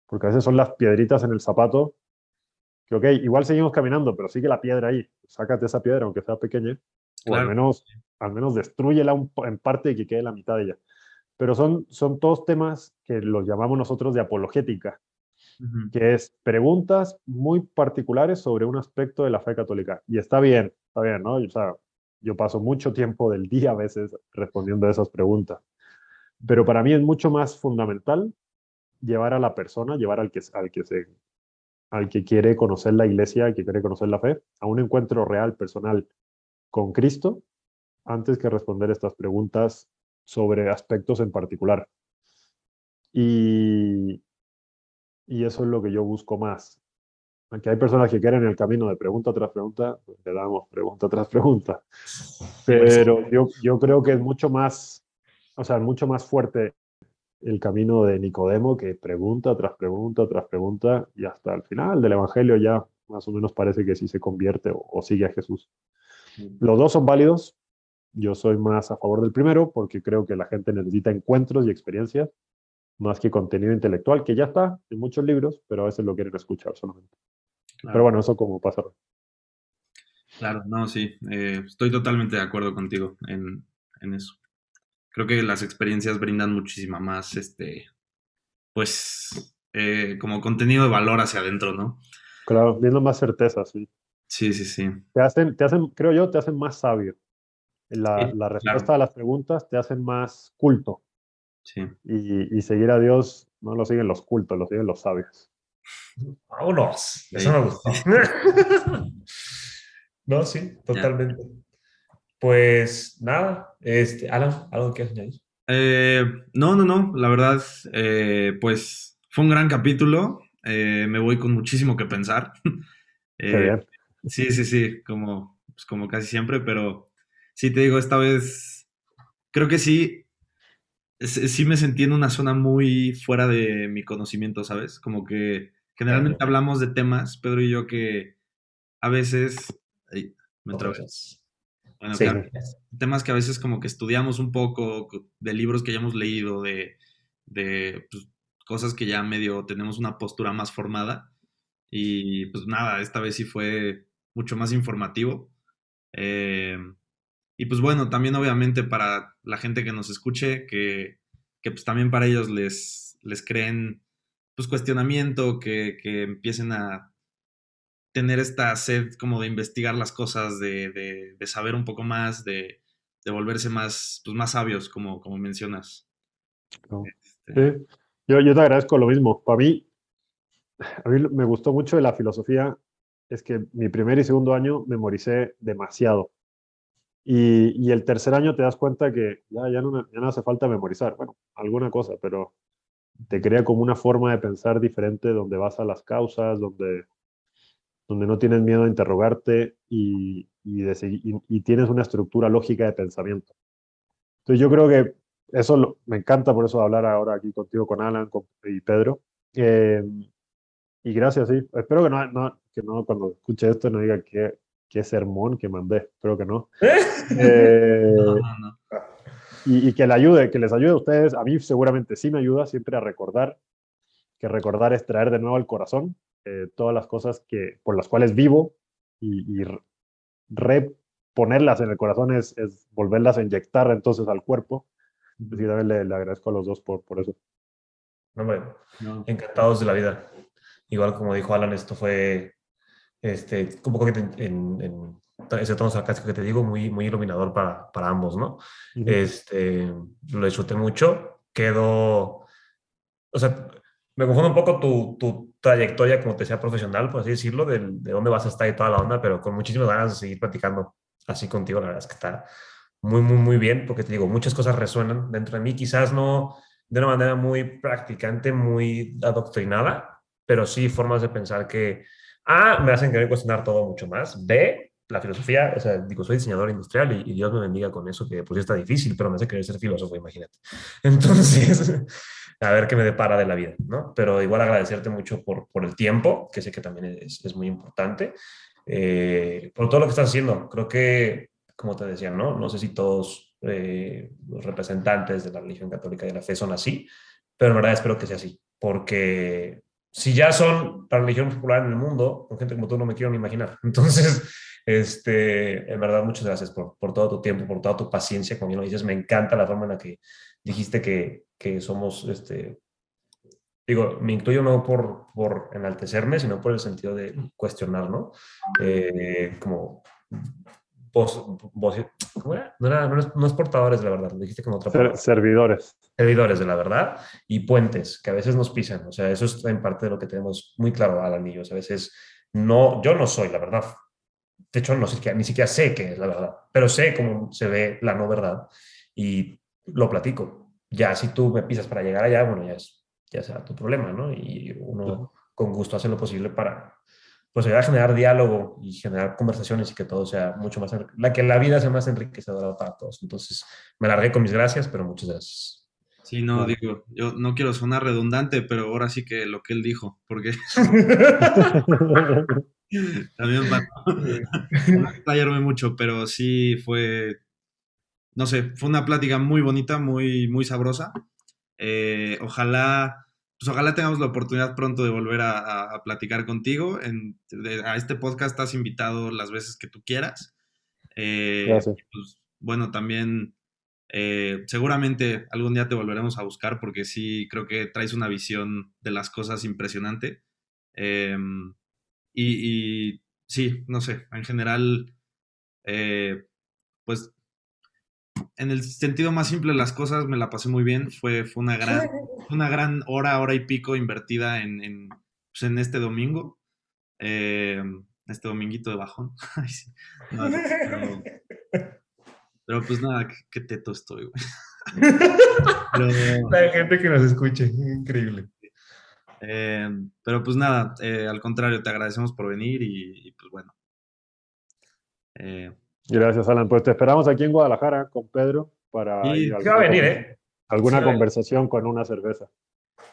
porque a veces son las piedritas en el zapato que, ok, igual seguimos caminando, pero sigue la piedra ahí. Sácate esa piedra, aunque sea pequeña, o al menos, al menos destruyela en parte y que quede la mitad de ella. Pero son, son todos temas que los llamamos nosotros de apologética, que es preguntas muy particulares sobre un aspecto de la fe católica. Y está bien, está bien, ¿no? O sea, yo paso mucho tiempo del día a veces respondiendo a esas preguntas. Pero para mí es mucho más fundamental llevar a la persona, llevar al que, al que se al que quiere conocer la iglesia, al que quiere conocer la fe, a un encuentro real, personal con Cristo, antes que responder estas preguntas sobre aspectos en particular. Y, y eso es lo que yo busco más. Aunque hay personas que quieren el camino de pregunta tras pregunta, pues le damos pregunta tras pregunta. Pero yo, yo creo que es mucho más, o sea, mucho más fuerte el camino de Nicodemo que pregunta tras pregunta tras pregunta y hasta el final del Evangelio ya más o menos parece que sí se convierte o, sigue a Jesús. Los dos son válidos. Yo soy más a favor del primero porque creo que la gente necesita encuentros y experiencias más que contenido intelectual, que ya está en muchos libros, pero a veces lo quieren escuchar solamente. Pero bueno, eso como pasa. Claro, no, sí, eh, estoy totalmente de acuerdo contigo en, en, eso. Creo que las experiencias brindan muchísima más, este, pues, eh, como contenido de valor hacia adentro, ¿no? Claro, viendo más certeza, sí. Sí, sí, sí. Te hacen, te hacen, creo yo, te hacen más sabio. La, la respuesta a las preguntas te hacen más culto. Sí. Y, y, seguir a Dios no lo siguen los cultos, lo siguen los sabios. Vámonos. Eso me gustó. no, sí, totalmente. Pues nada, este, Alan, ¿algo que añadir? Eh, no, no, no, la verdad, eh, pues fue un gran capítulo. Eh, me voy con muchísimo que pensar. sí, sí, sí, como, pues como casi siempre, pero sí te digo, esta vez creo que sí, sí me sentí en una zona muy fuera de mi conocimiento, ¿sabes? Como que generalmente hablamos de temas, Pedro y yo, que a veces... me bueno, temas que a veces como que estudiamos un poco, de libros que ya hemos leído, de, de pues, cosas que ya medio tenemos una postura más formada. Y pues nada, esta vez sí fue mucho más informativo. Eh, y pues bueno, también obviamente para la gente que nos escuche, que, que pues también para ellos les, les creen pues cuestionamiento, que, que empiecen a tener esta sed como de investigar las cosas, de, de, saber un poco más, de, de, volverse más, pues más sabios, como, como mencionas. Este sí. Yo, yo te agradezco lo mismo. Para mí, a mí me gustó mucho de la filosofía, es que mi primer y segundo año memoricé demasiado. Y, y el tercer año te das cuenta que ya, ya, no, ya no hace falta memorizar, bueno, alguna cosa, pero te crea como una forma de pensar diferente donde vas a las causas, donde donde no tienes miedo a interrogarte y, y, tienes una estructura lógica de pensamiento. Entonces yo creo que eso me encanta por eso hablar ahora aquí contigo, con Alan y Pedro. Eh, y gracias, sí. Espero que no, que no cuando escuche esto no diga qué, qué sermón que mandé. Espero que no. Eh, y, y, que le ayude, que les ayude a ustedes. A mí seguramente sí me ayuda siempre a recordar, que recordar es traer de nuevo al corazón eh, todas las cosas que, por las cuales vivo y, reponerlas en el corazón es, volverlas a inyectar entonces al cuerpo. Y también le, agradezco a los dos por, por eso. Hombre, encantados de la vida. Igual como dijo Alan, esto fue este, un poco en, en ese tono sarcástico que te digo, muy, muy iluminador para, para ambos, ¿no? este, lo disfruté mucho. Quedó, o sea, me confunde un poco tu, tu, trayectoria, como te decía, profesional, por así decirlo, de, de, dónde vas a estar y toda la onda, pero con muchísimas ganas de seguir platicando así contigo. La verdad es que está muy, muy, muy bien, porque te digo, muchas cosas resuenan dentro de mí, quizás no de una manera muy practicante, muy adoctrinada, pero sí formas de pensar que, A, me hacen querer cuestionar todo mucho más, B, la filosofía, o sea, digo, soy diseñador industrial y, y Dios me bendiga con eso, que pues está difícil, pero me hace querer ser filósofo, imagínate. Entonces, a ver qué me depara de la vida, ¿no? Pero igual agradecerte mucho por, por el tiempo, que sé que también es, es muy importante, eh, por todo lo que estás haciendo. Creo que, como te decía, ¿no? No sé si todos eh, los representantes de la religión católica y de la fe son así, pero en verdad espero que sea así, porque si ya son la religión popular en el mundo, con gente como tú no me quiero ni imaginar. Entonces, este, en verdad, muchas gracias por, por todo tu tiempo, por toda tu paciencia. Como bien lo dices, me encanta la forma en la que dijiste que, que somos, este, digo, me incluyo no por, por enaltecerme, sino por el sentido de cuestionar, ¿no? Eh, como vos, vos, ¿cómo era? No, era, no, es, no es portadores de la verdad, lo dijiste como otra palabra. Servidores. Servidores de la verdad y puentes que a veces nos pisan, o sea, eso es en parte de lo que tenemos muy claro, Alan y yo, a veces no, yo no soy la verdad, de hecho, no sé, ni siquiera sé qué es la verdad, pero sé cómo se ve la no verdad y lo platico. Ya si tú me pisas para llegar allá, bueno, ya, es, ya será tu problema, ¿no? Y uno con gusto hace lo posible para, pues, a generar diálogo y generar conversaciones y que todo sea mucho más, la que la vida sea más enriquecedora para todos. Entonces, me largué con mis gracias, pero muchas gracias. Sí, no, digo, yo no quiero sonar redundante, pero ahora sí que lo que él dijo, porque también para no mucho, pero sí fue, no sé, fue una plática muy bonita, muy, muy sabrosa. Eh, ojalá, pues ojalá tengamos la oportunidad pronto de volver a, platicar contigo. En, a este podcast estás invitado las veces que tú quieras. Eh, Gracias. Pues, bueno, también eh, seguramente algún día te volveremos a buscar porque sí creo que traes una visión de las cosas impresionante. Y, sí, no sé, en general, eh, pues en el sentido más simple de las cosas me la pasé muy bien. Fue, fue una, gran, una gran hora, hora y pico invertida en, en, pues, en este domingo. Em, este dominguito de bajón. Pero pues nada, qué, teto estoy, güey. Hay gente que nos escuche, increíble. Eh, pero pues nada, eh, al contrario, te agradecemos por venir y, pues bueno. Eh, Gracias, Alan. Pues te esperamos aquí en Guadalajara con Pedro para ir a venir, ¿eh? alguna conversación con una cerveza.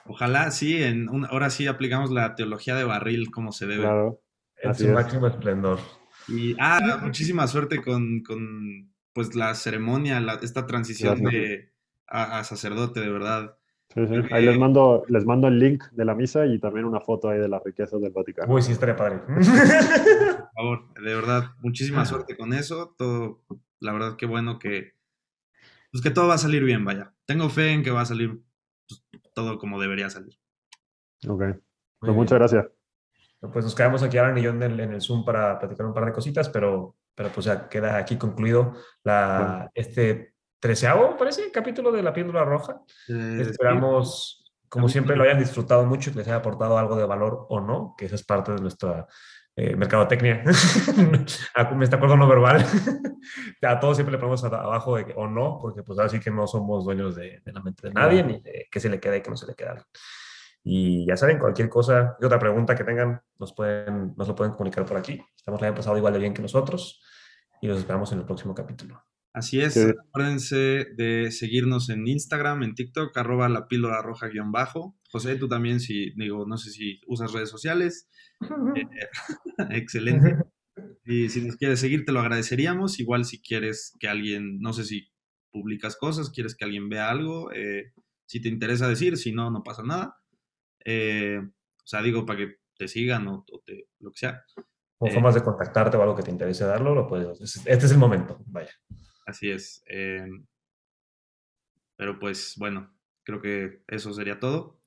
Ojalá sí, en ahora sí aplicamos la teología de barril como se debe. Claro. En su máximo esplendor. Y ah, muchísima suerte con, con pues la ceremonia, esta transición de, a, sacerdote, de verdad. Ahí les mando, les mando el link de la misa y también una foto ahí de las riquezas del Vaticano. Uy, sí, estaría padre. Por favor, de verdad, muchísima suerte con eso. Todo, la verdad, qué bueno que, pues que todo va a salir bien, vaya. Tengo fe en que va a salir pues, todo como debería salir. Ok, pues muchas gracias. Pues nos quedamos aquí ahora en el, en el Zoom para platicar un par de cositas, pero pero pues ya queda aquí concluido la, este treceavo, parece, capítulo de La Píldora Roja. Eh, Esperamos, como siempre, lo hayan disfrutado mucho y les haya aportado algo de valor o no, que esa es parte de nuestra eh, mercadotecnia. Me está acuerdo no verbal. a todos siempre le ponemos abajo de o no, porque pues así que no somos dueños de, la mente de nadie, ni de qué se le queda y qué no se le queda. Y ya saben, cualquier cosa y otra pregunta que tengan, nos, pueden, nos lo pueden comunicar por aquí. Estamos la pasado igual de bien que nosotros y los esperamos en el próximo capítulo. Así es, acuérdense de seguirnos en Instagram, en TikTok, arroba la píldora roja guion bajo. José, tú también, si digo, no sé si usas redes sociales. Eh, excelente. Y si nos quieres seguir, te lo agradeceríamos. Igual si quieres que alguien, no sé si publicas cosas, quieres que alguien vea algo, eh, si te interesa decir, si no, no pasa nada. Eh, o sea, digo, para que te sigan o, te, lo que sea. O formas de contactarte o algo que te interese darlo, lo puedes. Este es el momento, vaya. Así es. Em, pero pues bueno, creo que eso sería todo.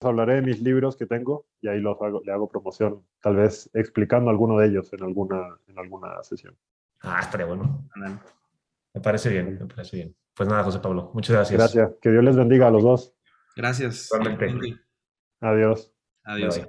Hablaré de mis libros que tengo y ahí los hago, le hago promoción, tal vez explicando alguno de ellos en alguna, en alguna sesión. Ah, estaría bueno. Me parece bien, me parece bien. Pues nada, José Pablo, muchas gracias. Gracias. Que Dios les bendiga a los dos. Gracias. Adiós. Adiós.